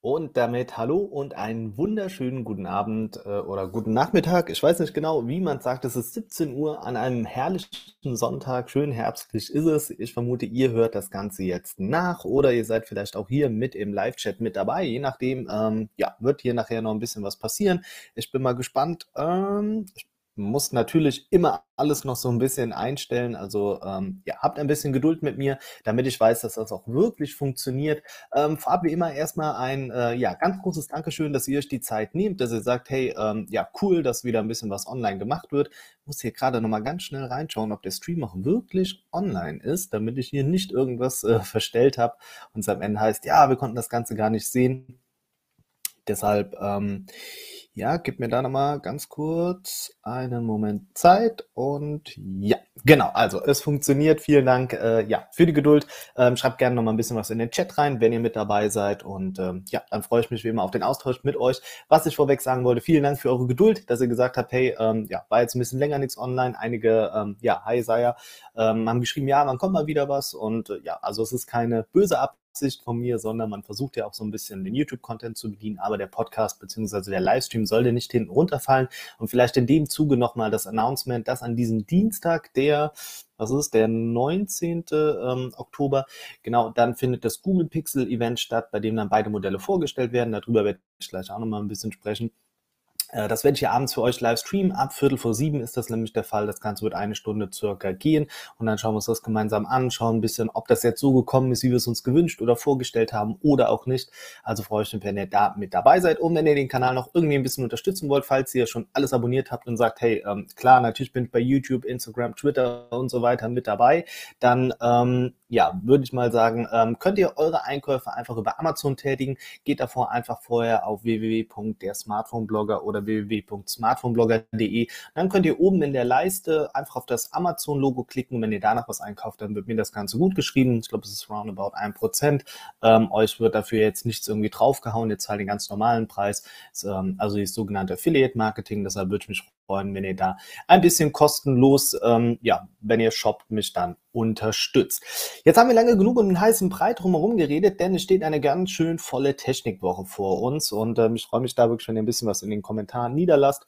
Und damit hallo und einen wunderschönen guten Abend äh, oder guten Nachmittag. Ich weiß nicht genau, wie man sagt. Es ist 17 Uhr an einem herrlichen Sonntag. Schön herbstlich ist es. Ich vermute, ihr hört das Ganze jetzt nach oder ihr seid vielleicht auch hier mit im Live-Chat mit dabei. Je nachdem, ähm, ja, wird hier nachher noch ein bisschen was passieren. Ich bin mal gespannt. Ähm, ich muss natürlich immer alles noch so ein bisschen einstellen. Also ähm, ja, habt ein bisschen Geduld mit mir, damit ich weiß, dass das auch wirklich funktioniert. Ähm, vorab wie immer erstmal ein äh, ja, ganz großes Dankeschön, dass ihr euch die Zeit nehmt, dass ihr sagt, hey, ähm, ja, cool, dass wieder ein bisschen was online gemacht wird. Ich muss hier gerade nochmal ganz schnell reinschauen, ob der Stream auch wirklich online ist, damit ich hier nicht irgendwas äh, verstellt habe und es am Ende heißt, ja, wir konnten das Ganze gar nicht sehen. Deshalb, ähm, ja, gib mir da nochmal ganz kurz einen Moment Zeit und ja, genau, also es funktioniert. Vielen Dank äh, ja, für die Geduld. Ähm, schreibt gerne nochmal ein bisschen was in den Chat rein, wenn ihr mit dabei seid und ähm, ja, dann freue ich mich wie immer auf den Austausch mit euch. Was ich vorweg sagen wollte, vielen Dank für eure Geduld, dass ihr gesagt habt, hey, ähm, ja, war jetzt ein bisschen länger nichts online. Einige, ähm, ja, hi Saya, ähm, haben geschrieben, ja, wann kommt mal wieder was und äh, ja, also es ist keine böse Absicht Absicht von mir, sondern man versucht ja auch so ein bisschen den YouTube-Content zu bedienen, aber der Podcast bzw. der Livestream sollte nicht hinten runterfallen. Und vielleicht in dem Zuge nochmal das Announcement, dass an diesem Dienstag, der was ist der 19. Ähm, Oktober. Genau, dann findet das Google Pixel Event statt, bei dem dann beide Modelle vorgestellt werden. Darüber werde ich gleich auch nochmal ein bisschen sprechen. Äh, das werde ich hier abends für euch live streamen. Ab Viertel vor sieben ist das nämlich der Fall. Das Ganze wird eine Stunde circa gehen. Und dann schauen wir uns das gemeinsam an, schauen ein bisschen, ob das jetzt so gekommen ist, wie wir es uns gewünscht oder vorgestellt haben oder auch nicht. Also freue ich mich, wenn ihr da mit dabei seid. Und wenn ihr den Kanal noch irgendwie ein bisschen unterstützen wollt, falls ihr schon alles abonniert habt und sagt, hey, ähm, klar, natürlich bin ich bei YouTube, Instagram, Twitter und so weiter mit dabei, dann ähm, ja, würde ich mal sagen, ähm, könnt ihr eure Einkäufe einfach über Amazon tätigen. Geht davor einfach vorher auf www.dersmartphoneblogger oder www.smartphoneblogger.de. Dann könnt ihr oben in der Leiste einfach auf das Amazon-Logo klicken. Wenn ihr danach was einkauft, dann wird mir das Ganze gut geschrieben. Ich glaube, es ist roundabout 1%. Ähm, euch wird dafür jetzt nichts irgendwie draufgehauen. Ihr zahlt den ganz normalen Preis. Ist, ähm, also die sogenannte Affiliate-Marketing. Deshalb würde ich mich freuen, wenn ihr da ein bisschen kostenlos, ähm, ja, wenn ihr shoppt, mich dann unterstützt. Jetzt haben wir lange genug um den heißen Brei drumherum geredet, denn es steht eine ganz schön volle Technikwoche vor uns und ähm, ich freue mich da wirklich, wenn ihr ein bisschen was in den Kommentaren niederlasst.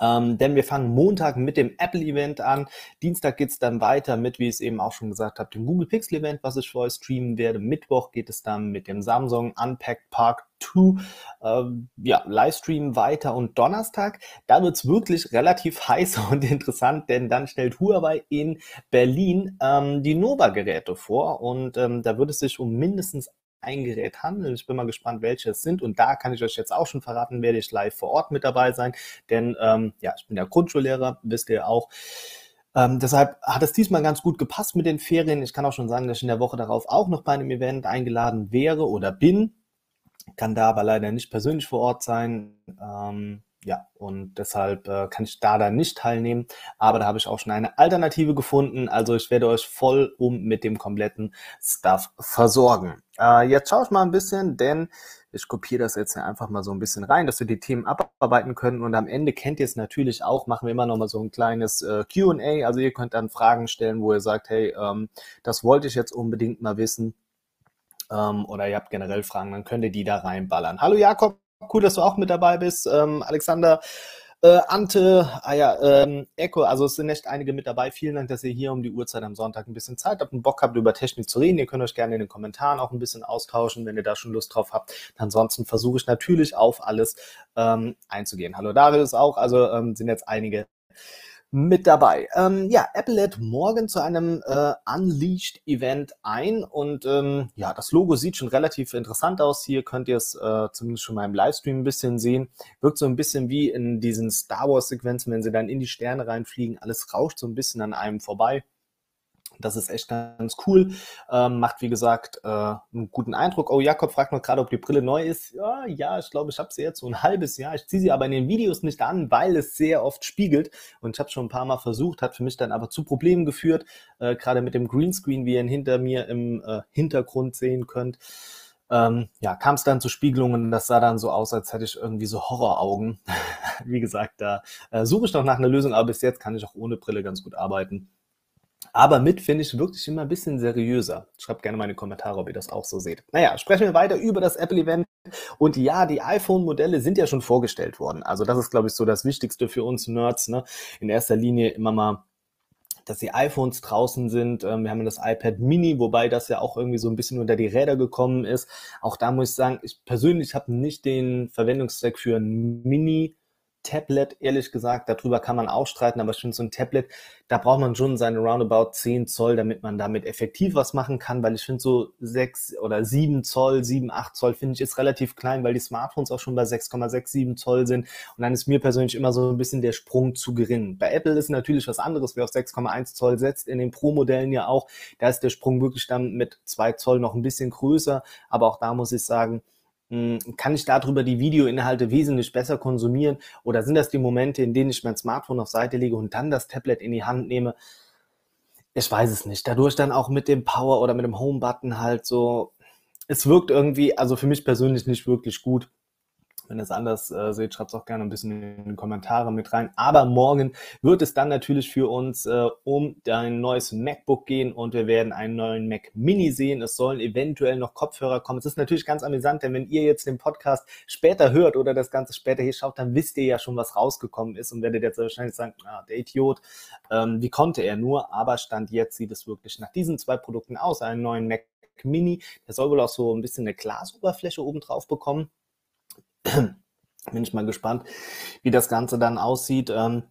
Ähm, denn wir fangen Montag mit dem Apple-Event an. Dienstag geht's dann weiter mit, wie ich es eben auch schon gesagt habe, dem Google Pixel-Event, was ich für euch streamen werde. Mittwoch geht es dann mit dem Samsung Unpacked Park 2 ähm, ja, Livestream weiter und Donnerstag, da wird's wirklich relativ heiß und interessant, denn dann stellt Huawei in Berlin ähm, die Nova-Geräte vor und ähm, da wird es sich um mindestens ein Gerät handeln. Ich bin mal gespannt, welche es sind. Und da kann ich euch jetzt auch schon verraten, werde ich live vor Ort mit dabei sein. Denn ähm, ja, ich bin ja Grundschullehrer, wisst ihr auch. Ähm, deshalb hat es diesmal ganz gut gepasst mit den Ferien. Ich kann auch schon sagen, dass ich in der Woche darauf auch noch bei einem Event eingeladen wäre oder bin. Kann da aber leider nicht persönlich vor Ort sein. Ähm, ja, und deshalb äh, kann ich da dann nicht teilnehmen. Aber da habe ich auch schon eine Alternative gefunden. Also ich werde euch voll um mit dem kompletten Stuff versorgen. Äh, jetzt schaue ich mal ein bisschen, denn ich kopiere das jetzt einfach mal so ein bisschen rein, dass wir die Themen abarbeiten können. Und am Ende kennt ihr es natürlich auch, machen wir immer noch mal so ein kleines äh, Q&A. Also ihr könnt dann Fragen stellen, wo ihr sagt, hey, ähm, das wollte ich jetzt unbedingt mal wissen. Ähm, oder ihr habt generell Fragen, dann könnt ihr die da reinballern. Hallo Jakob, cool, dass du auch mit dabei bist. Ähm, Alexander, äh, Ante, ah ja, ähm, Echo, also es sind echt einige mit dabei. Vielen Dank, dass ihr hier um die Uhrzeit am Sonntag ein bisschen Zeit habt und Bock habt, über Technik zu reden. Ihr könnt euch gerne in den Kommentaren auch ein bisschen austauschen, wenn ihr da schon Lust drauf habt. Ansonsten versuche ich natürlich auf alles ähm, einzugehen. Hallo Darius auch, also ähm, sind jetzt einige mit dabei. Ähm, ja, Apple lädt morgen zu einem äh, Unleashed Event ein und ähm, ja, das Logo sieht schon relativ interessant aus. Hier könnt ihr es äh, zumindest schon mal im Livestream ein bisschen sehen. Wirkt so ein bisschen wie in diesen Star Wars Sequenzen, wenn sie dann in die Sterne reinfliegen. Alles rauscht so ein bisschen an einem vorbei. Das ist echt ganz cool. Ähm, macht, wie gesagt, äh, einen guten Eindruck. Oh, Jakob fragt noch gerade, ob die Brille neu ist. Ja, ja, ich glaube, ich habe sie jetzt so ein halbes Jahr. Ich ziehe sie aber in den Videos nicht an, weil es sehr oft spiegelt. Und ich habe schon ein paar Mal versucht, hat für mich dann aber zu Problemen geführt. Äh, gerade mit dem Greenscreen, wie ihr ihn hinter mir im äh, Hintergrund sehen könnt. Ähm, ja, kam es dann zu Spiegelungen. Das sah dann so aus, als hätte ich irgendwie so Horroraugen. wie gesagt, da äh, suche ich noch nach einer Lösung, aber bis jetzt kann ich auch ohne Brille ganz gut arbeiten. Aber mit finde ich wirklich immer ein bisschen seriöser. Schreibt gerne mal in die Kommentare, ob ihr das auch so seht. Naja, sprechen wir weiter über das Apple-Event. Und ja, die iPhone-Modelle sind ja schon vorgestellt worden. Also das ist, glaube ich, so das Wichtigste für uns Nerds. Ne? In erster Linie immer mal dass die iPhones draußen sind. Ähm, wir haben das iPad Mini, wobei das ja auch irgendwie so ein bisschen unter die Räder gekommen ist. Auch da muss ich sagen, ich persönlich habe nicht den Verwendungszweck für ein Mini Tablet, ehrlich gesagt, darüber kann man auch streiten, aber ich finde so ein Tablet, da braucht man schon seine roundabout 10 Zoll, damit man damit effektiv was machen kann, weil ich finde so 6 oder 7 Zoll, 7, 8 Zoll finde ich ist relativ klein, weil die Smartphones auch schon bei 6,67 Zoll sind und dann ist mir persönlich immer so ein bisschen der Sprung zu gering. Bei Apple ist natürlich was anderes, wer auf 6,1 Zoll setzt, in den Pro-Modellen ja auch, da ist der Sprung wirklich dann mit 2 Zoll noch ein bisschen größer, aber auch da muss ich sagen, kann ich darüber die Videoinhalte wesentlich besser konsumieren? Oder sind das die Momente, in denen ich mein Smartphone auf Seite lege und dann das Tablet in die Hand nehme? Ich weiß es nicht. Dadurch dann auch mit dem Power oder mit dem Home-Button halt so, es wirkt irgendwie, also für mich persönlich nicht wirklich gut. Wenn ihr es anders äh, seht, schreibt es auch gerne ein bisschen in die Kommentare mit rein. Aber morgen wird es dann natürlich für uns äh, um ein neues MacBook gehen und wir werden einen neuen Mac Mini sehen. Es sollen eventuell noch Kopfhörer kommen. Es ist natürlich ganz amüsant, denn wenn ihr jetzt den Podcast später hört oder das Ganze später hier schaut, dann wisst ihr ja schon, was rausgekommen ist und werdet jetzt wahrscheinlich sagen, ah, der Idiot, ähm, wie konnte er nur? Aber Stand jetzt sieht es wirklich nach diesen zwei Produkten aus. Einen neuen Mac Mini, der soll wohl auch so ein bisschen eine Glasoberfläche oben drauf bekommen. Bin ich mal gespannt, wie das Ganze dann aussieht. Ähm,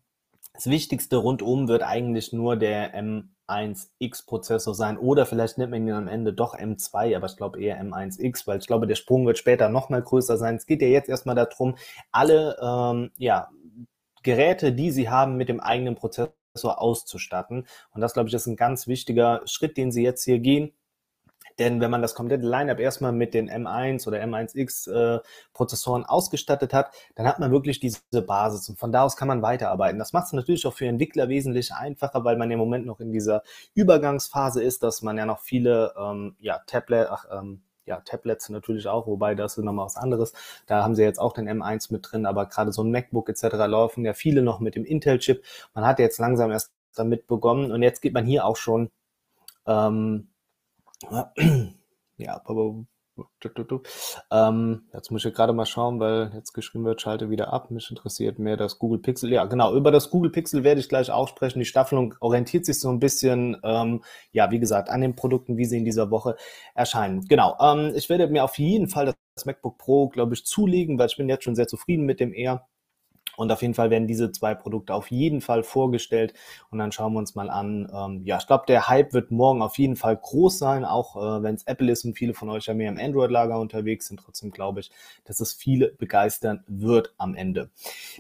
das Wichtigste rundum wird eigentlich nur der M1X-Prozessor sein oder vielleicht nennt man ihn am Ende doch M2, aber ich glaube eher M1X, weil ich glaube, der Sprung wird später nochmal größer sein. Es geht ja jetzt erstmal darum, alle ähm, ja, Geräte, die Sie haben, mit dem eigenen Prozessor auszustatten. Und das, glaube ich, ist ein ganz wichtiger Schritt, den Sie jetzt hier gehen. Denn wenn man das komplette Lineup erstmal mit den M1 oder M1X äh, Prozessoren ausgestattet hat, dann hat man wirklich diese Basis und von da aus kann man weiterarbeiten. Das macht es natürlich auch für Entwickler wesentlich einfacher, weil man im Moment noch in dieser Übergangsphase ist, dass man ja noch viele ähm, ja, Tablet, ach, ähm, ja, Tablets natürlich auch, wobei das ist nochmal was anderes. Da haben sie jetzt auch den M1 mit drin, aber gerade so ein MacBook etc. laufen ja viele noch mit dem Intel-Chip. Man hat jetzt langsam erst damit begonnen und jetzt geht man hier auch schon ähm, ja, aber ähm, jetzt muss ich gerade mal schauen, weil jetzt geschrieben wird, schalte wieder ab. Mich interessiert mehr das Google Pixel. Ja, genau, über das Google Pixel werde ich gleich auch sprechen. Die Staffelung orientiert sich so ein bisschen, ähm, ja, wie gesagt, an den Produkten, wie sie in dieser Woche erscheinen. Genau, ähm, ich werde mir auf jeden Fall das MacBook Pro, glaube ich, zulegen, weil ich bin jetzt schon sehr zufrieden mit dem Air. Und auf jeden Fall werden diese zwei Produkte auf jeden Fall vorgestellt. Und dann schauen wir uns mal an. Ähm, ja, ich glaube, der Hype wird morgen auf jeden Fall groß sein, auch äh, wenn es Apple ist und viele von euch ja mehr im Android-Lager unterwegs sind. Trotzdem glaube ich, dass es viele begeistern wird am Ende.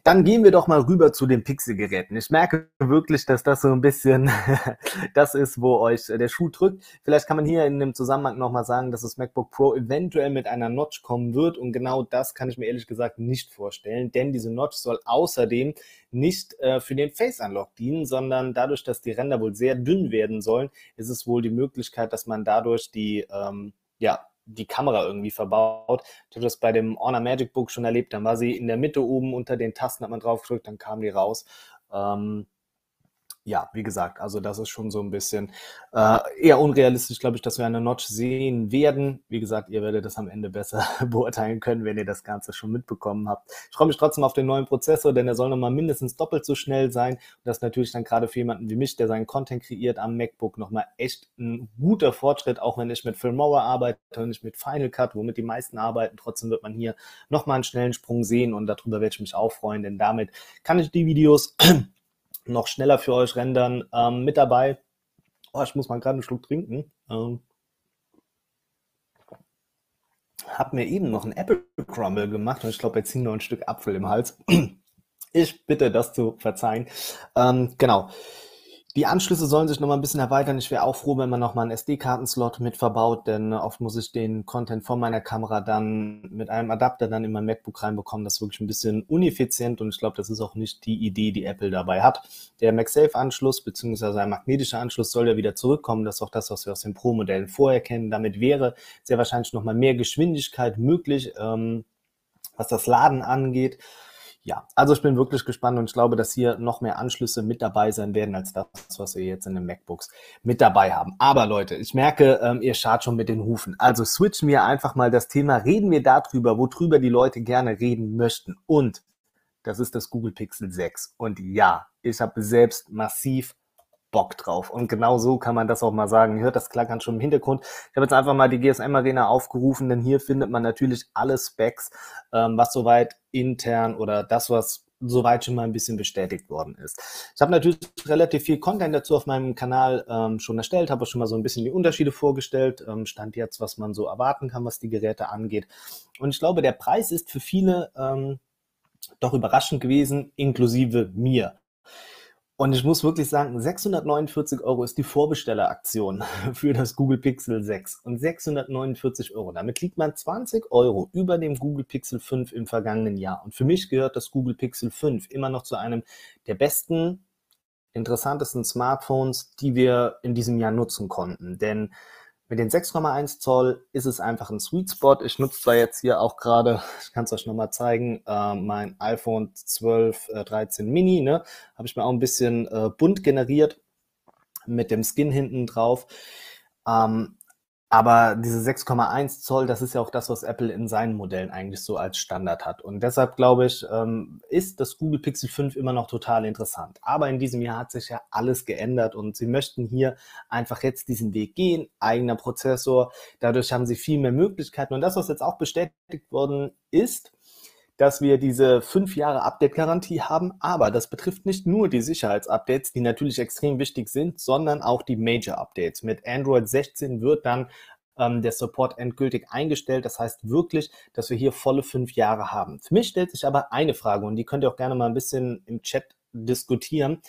Dann gehen wir doch mal rüber zu den Pixel-Geräten. Ich merke wirklich, dass das so ein bisschen das ist, wo euch der Schuh drückt. Vielleicht kann man hier in dem Zusammenhang nochmal sagen, dass das MacBook Pro eventuell mit einer Notch kommen wird. Und genau das kann ich mir ehrlich gesagt nicht vorstellen, denn diese Notch soll außerdem nicht äh, für den Face Unlock dienen, sondern dadurch, dass die Ränder wohl sehr dünn werden sollen, ist es wohl die Möglichkeit, dass man dadurch die, ähm, ja, die Kamera irgendwie verbaut. Ich habe das bei dem Honor Magic Book schon erlebt, dann war sie in der Mitte oben unter den Tasten, hat man drauf gedrückt, dann kam die raus. Ähm, ja, wie gesagt, also das ist schon so ein bisschen äh, eher unrealistisch, glaube ich, dass wir eine Notch sehen werden. Wie gesagt, ihr werdet das am Ende besser beurteilen können, wenn ihr das Ganze schon mitbekommen habt. Ich freue mich trotzdem auf den neuen Prozessor, denn er soll nochmal mindestens doppelt so schnell sein. Und das ist natürlich dann gerade für jemanden wie mich, der seinen Content kreiert am MacBook, nochmal echt ein guter Fortschritt, auch wenn ich mit Filmora arbeite und nicht mit Final Cut, womit die meisten arbeiten. Trotzdem wird man hier nochmal einen schnellen Sprung sehen und darüber werde ich mich auch freuen, denn damit kann ich die Videos noch schneller für euch rendern. Ähm, mit dabei, oh, ich muss mal gerade einen Schluck trinken. Ähm, hab mir eben noch ein Apple Crumble gemacht und ich glaube, jetzt ziehen noch ein Stück Apfel im Hals. Ich bitte das zu verzeihen. Ähm, genau. Die Anschlüsse sollen sich noch mal ein bisschen erweitern. Ich wäre auch froh, wenn man noch mal einen SD-Kartenslot mit verbaut, denn oft muss ich den Content von meiner Kamera dann mit einem Adapter dann in mein MacBook reinbekommen. Das ist wirklich ein bisschen uneffizient und ich glaube, das ist auch nicht die Idee, die Apple dabei hat. Der MagSafe-Anschluss bzw. ein magnetischer Anschluss soll ja wieder zurückkommen. Das ist auch das, was wir aus den Pro-Modellen vorher kennen. Damit wäre sehr wahrscheinlich noch mal mehr Geschwindigkeit möglich, ähm, was das Laden angeht. Ja, also ich bin wirklich gespannt und ich glaube, dass hier noch mehr Anschlüsse mit dabei sein werden als das, was wir jetzt in den MacBooks mit dabei haben. Aber Leute, ich merke, ähm, ihr schart schon mit den Hufen. Also switchen wir einfach mal das Thema, reden wir darüber, worüber die Leute gerne reden möchten. Und das ist das Google Pixel 6. Und ja, ich habe selbst massiv Bock drauf. Und genau so kann man das auch mal sagen. Ihr hört das klackern schon im Hintergrund. Ich habe jetzt einfach mal die GSM Arena aufgerufen, denn hier findet man natürlich alle Specs, ähm, was soweit intern oder das, was soweit schon mal ein bisschen bestätigt worden ist. Ich habe natürlich relativ viel Content dazu auf meinem Kanal ähm, schon erstellt, habe schon mal so ein bisschen die Unterschiede vorgestellt, ähm, stand jetzt, was man so erwarten kann, was die Geräte angeht. Und ich glaube, der Preis ist für viele ähm, doch überraschend gewesen, inklusive mir. Und ich muss wirklich sagen, 649 Euro ist die Vorbestelleraktion für das Google Pixel 6. Und 649 Euro, damit liegt man 20 Euro über dem Google Pixel 5 im vergangenen Jahr. Und für mich gehört das Google Pixel 5 immer noch zu einem der besten, interessantesten Smartphones, die wir in diesem Jahr nutzen konnten. Denn mit den 6,1 Zoll ist es einfach ein Sweet Spot. Ich nutze zwar jetzt hier auch gerade, ich kann es euch nochmal zeigen, äh, mein iPhone 12, äh, 13 Mini, ne? Habe ich mir auch ein bisschen äh, bunt generiert mit dem Skin hinten drauf. Ähm, aber diese 6,1 Zoll, das ist ja auch das, was Apple in seinen Modellen eigentlich so als Standard hat. Und deshalb glaube ich, ähm, ist das Google Pixel 5 immer noch total interessant. Aber in diesem Jahr hat sich ja alles geändert und sie möchten hier einfach jetzt diesen Weg gehen, eigener Prozessor. Dadurch haben sie viel mehr Möglichkeiten. Und das, was jetzt auch bestätigt worden ist, dass wir diese fünf Jahre Update-Garantie haben, aber das betrifft nicht nur die Sicherheitsupdates, die natürlich extrem wichtig sind, sondern auch die Major-Updates. Mit Android 16 wird dann ähm, der Support endgültig eingestellt. Das heißt wirklich, dass wir hier volle fünf Jahre haben. Für mich stellt sich aber eine Frage und die könnt ihr auch gerne mal ein bisschen im Chat diskutieren.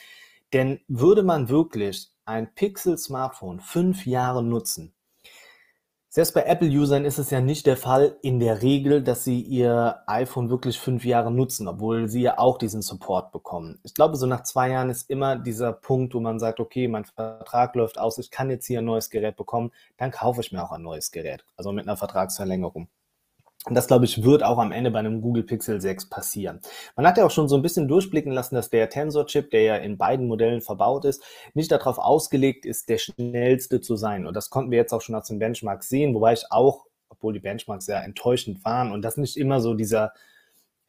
Denn würde man wirklich ein Pixel-Smartphone fünf Jahre nutzen, selbst bei Apple-Usern ist es ja nicht der Fall in der Regel, dass sie ihr iPhone wirklich fünf Jahre nutzen, obwohl sie ja auch diesen Support bekommen. Ich glaube, so nach zwei Jahren ist immer dieser Punkt, wo man sagt, okay, mein Vertrag läuft aus, ich kann jetzt hier ein neues Gerät bekommen, dann kaufe ich mir auch ein neues Gerät, also mit einer Vertragsverlängerung. Und das, glaube ich, wird auch am Ende bei einem Google Pixel 6 passieren. Man hat ja auch schon so ein bisschen durchblicken lassen, dass der Tensor-Chip, der ja in beiden Modellen verbaut ist, nicht darauf ausgelegt ist, der schnellste zu sein. Und das konnten wir jetzt auch schon aus den Benchmarks sehen, wobei ich auch, obwohl die Benchmarks sehr enttäuschend waren und das nicht immer so dieser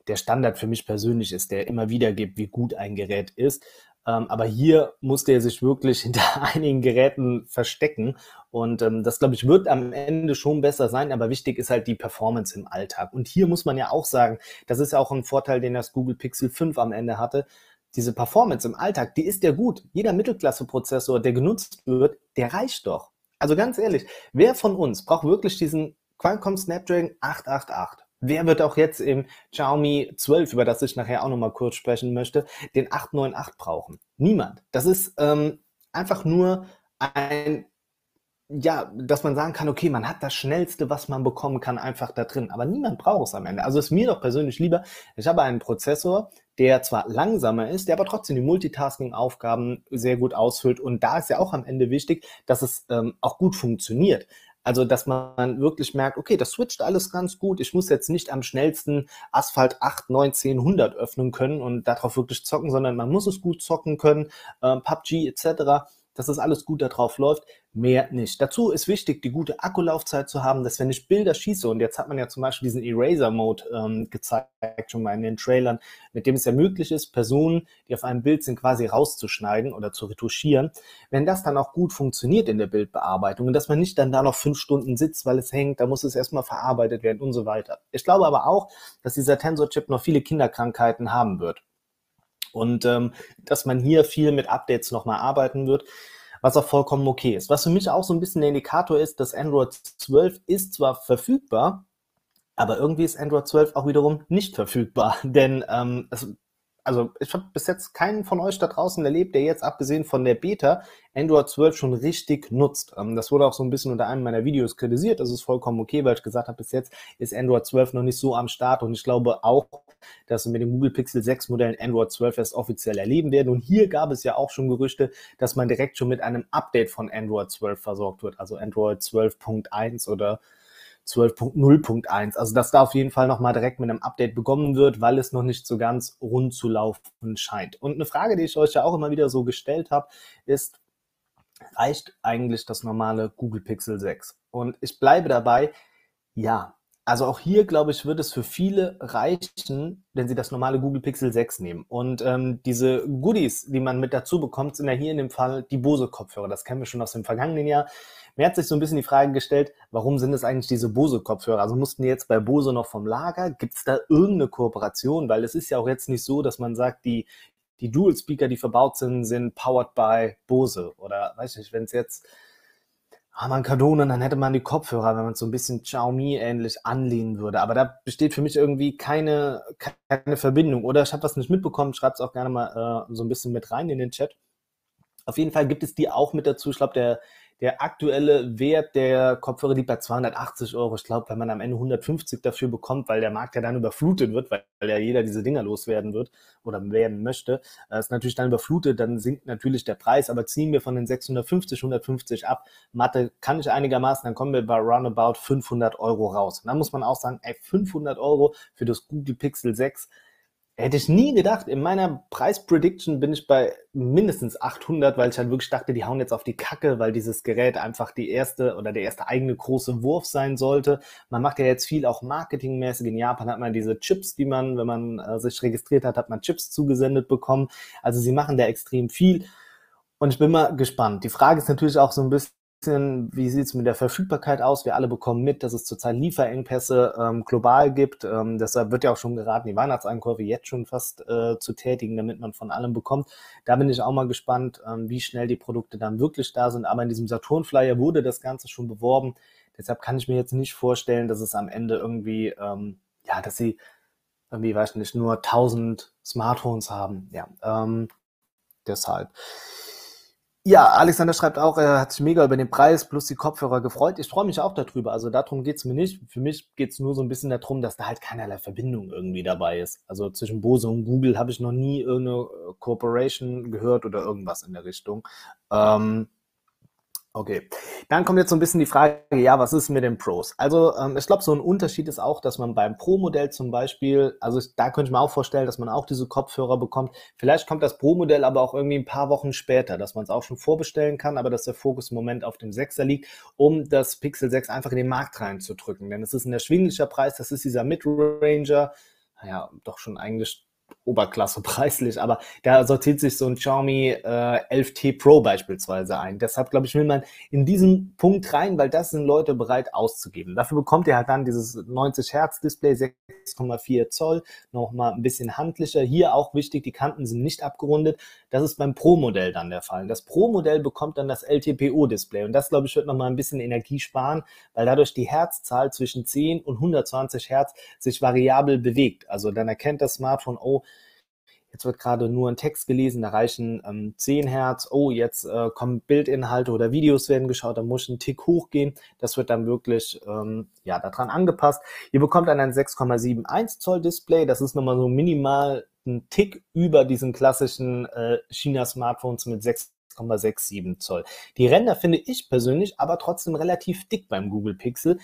der Standard für mich persönlich ist, der immer wieder gibt, wie gut ein Gerät ist. Ähm, aber hier musste er sich wirklich hinter einigen Geräten verstecken. Und ähm, das, glaube ich, wird am Ende schon besser sein. Aber wichtig ist halt die Performance im Alltag. Und hier muss man ja auch sagen, das ist ja auch ein Vorteil, den das Google Pixel 5 am Ende hatte. Diese Performance im Alltag, die ist ja gut. Jeder Mittelklasse-Prozessor, der genutzt wird, der reicht doch. Also ganz ehrlich, wer von uns braucht wirklich diesen Qualcomm Snapdragon 888? Wer wird auch jetzt im Xiaomi 12, über das ich nachher auch nochmal kurz sprechen möchte, den 898 brauchen? Niemand. Das ist ähm, einfach nur ein, ja, dass man sagen kann, okay, man hat das Schnellste, was man bekommen kann, einfach da drin. Aber niemand braucht es am Ende. Also ist mir doch persönlich lieber, ich habe einen Prozessor, der zwar langsamer ist, der aber trotzdem die Multitasking-Aufgaben sehr gut ausfüllt. Und da ist ja auch am Ende wichtig, dass es ähm, auch gut funktioniert. Also, dass man wirklich merkt, okay, das switcht alles ganz gut. Ich muss jetzt nicht am schnellsten Asphalt 8, 9, 10, 100 öffnen können und darauf wirklich zocken, sondern man muss es gut zocken können, äh, PUBG etc dass das alles gut darauf läuft, mehr nicht. Dazu ist wichtig, die gute Akkulaufzeit zu haben, dass wenn ich Bilder schieße, und jetzt hat man ja zum Beispiel diesen Eraser-Mode ähm, gezeigt, schon mal in den Trailern, mit dem es ja möglich ist, Personen, die auf einem Bild sind, quasi rauszuschneiden oder zu retuschieren, wenn das dann auch gut funktioniert in der Bildbearbeitung und dass man nicht dann da noch fünf Stunden sitzt, weil es hängt, da muss es erstmal verarbeitet werden und so weiter. Ich glaube aber auch, dass dieser Tensor-Chip noch viele Kinderkrankheiten haben wird und ähm, dass man hier viel mit Updates nochmal arbeiten wird, was auch vollkommen okay ist. Was für mich auch so ein bisschen der Indikator ist, dass Android 12 ist zwar verfügbar, aber irgendwie ist Android 12 auch wiederum nicht verfügbar, denn ähm, es also ich habe bis jetzt keinen von euch da draußen erlebt, der jetzt abgesehen von der Beta Android 12 schon richtig nutzt. Ähm, das wurde auch so ein bisschen unter einem meiner Videos kritisiert. Das ist vollkommen okay, weil ich gesagt habe, bis jetzt ist Android 12 noch nicht so am Start und ich glaube auch, dass wir mit dem Google Pixel 6 Modellen Android 12 erst offiziell erleben werden. Und hier gab es ja auch schon Gerüchte, dass man direkt schon mit einem Update von Android 12 versorgt wird, also Android 12.1 oder 12.0.1. Also dass da auf jeden Fall nochmal direkt mit einem Update begonnen wird, weil es noch nicht so ganz rund zu laufen scheint. Und eine Frage, die ich euch ja auch immer wieder so gestellt habe, ist, reicht eigentlich das normale Google Pixel 6? Und ich bleibe dabei, ja, also auch hier, glaube ich, wird es für viele reichen, wenn sie das normale Google Pixel 6 nehmen. Und ähm, diese Goodies, die man mit dazu bekommt, sind ja hier in dem Fall die Bose-Kopfhörer. Das kennen wir schon aus dem vergangenen Jahr. Mir hat sich so ein bisschen die Frage gestellt, warum sind es eigentlich diese Bose-Kopfhörer? Also mussten die jetzt bei Bose noch vom Lager? Gibt es da irgendeine Kooperation? Weil es ist ja auch jetzt nicht so, dass man sagt, die, die Dual-Speaker, die verbaut sind, sind powered by Bose. Oder weiß ich nicht, wenn es jetzt ah, man Cardone, dann hätte man die Kopfhörer, wenn man so ein bisschen Xiaomi ähnlich anlehnen würde. Aber da besteht für mich irgendwie keine, keine Verbindung. Oder ich habe was nicht mitbekommen, schreibt es auch gerne mal äh, so ein bisschen mit rein in den Chat. Auf jeden Fall gibt es die auch mit dazu. Ich glaube, der, der aktuelle Wert der Kopfhörer liegt bei 280 Euro. Ich glaube, wenn man am Ende 150 dafür bekommt, weil der Markt ja dann überflutet wird, weil ja jeder diese Dinger loswerden wird oder werden möchte, äh, ist natürlich dann überflutet, dann sinkt natürlich der Preis. Aber ziehen wir von den 650, 150 ab, Mathe kann ich einigermaßen, dann kommen wir bei roundabout 500 Euro raus. Und dann muss man auch sagen, ey, 500 Euro für das Google Pixel 6 Hätte ich nie gedacht. In meiner Preisprediction bin ich bei mindestens 800, weil ich halt wirklich dachte, die hauen jetzt auf die Kacke, weil dieses Gerät einfach die erste oder der erste eigene große Wurf sein sollte. Man macht ja jetzt viel auch marketingmäßig. In Japan hat man diese Chips, die man, wenn man äh, sich registriert hat, hat man Chips zugesendet bekommen. Also sie machen da extrem viel. Und ich bin mal gespannt. Die Frage ist natürlich auch so ein bisschen, wie sieht es mit der Verfügbarkeit aus? Wir alle bekommen mit, dass es zurzeit Lieferengpässe ähm, global gibt. Ähm, deshalb wird ja auch schon geraten, die Weihnachtseinkäufe jetzt schon fast äh, zu tätigen, damit man von allem bekommt. Da bin ich auch mal gespannt, ähm, wie schnell die Produkte dann wirklich da sind. Aber in diesem Saturn-Flyer wurde das Ganze schon beworben. Deshalb kann ich mir jetzt nicht vorstellen, dass es am Ende irgendwie, ähm, ja, dass sie irgendwie, weiß ich nicht, nur 1000 Smartphones haben. Ja, ähm, deshalb. Ja, Alexander schreibt auch, er hat sich mega über den Preis plus die Kopfhörer gefreut. Ich freue mich auch darüber. Also darum geht's mir nicht. Für mich geht's nur so ein bisschen darum, dass da halt keinerlei Verbindung irgendwie dabei ist. Also zwischen Bose und Google habe ich noch nie irgendeine Cooperation gehört oder irgendwas in der Richtung. Ähm, Okay, dann kommt jetzt so ein bisschen die Frage, ja, was ist mit den Pros? Also ähm, ich glaube, so ein Unterschied ist auch, dass man beim Pro-Modell zum Beispiel, also ich, da könnte ich mir auch vorstellen, dass man auch diese Kopfhörer bekommt. Vielleicht kommt das Pro-Modell aber auch irgendwie ein paar Wochen später, dass man es auch schon vorbestellen kann, aber dass der Fokus im Moment auf dem 6er liegt, um das Pixel 6 einfach in den Markt reinzudrücken. Denn es ist ein erschwinglicher Preis, das ist dieser Mid-Ranger, naja, doch schon eigentlich Oberklasse preislich, aber da sortiert sich so ein Xiaomi äh, 11T Pro beispielsweise ein. Deshalb, glaube ich, will man in diesen Punkt rein, weil das sind Leute bereit auszugeben. Dafür bekommt ihr halt dann dieses 90 Hertz Display, 6,4 Zoll, nochmal ein bisschen handlicher. Hier auch wichtig, die Kanten sind nicht abgerundet. Das ist beim Pro-Modell dann der Fall. Das Pro-Modell bekommt dann das LTPO-Display und das, glaube ich, wird nochmal ein bisschen Energie sparen, weil dadurch die Herzzahl zwischen 10 und 120 Hertz sich variabel bewegt. Also dann erkennt das Smartphone, oh, jetzt wird gerade nur ein Text gelesen, da reichen ähm, 10 Hertz, oh, jetzt äh, kommen Bildinhalte oder Videos werden geschaut, da muss ein Tick hochgehen. Das wird dann wirklich ähm, ja, daran angepasst. Ihr bekommt dann ein 6,71 Zoll Display, das ist nochmal so minimal ein Tick über diesen klassischen äh, China-Smartphones mit 6,67 Zoll. Die Ränder finde ich persönlich aber trotzdem relativ dick beim Google Pixel.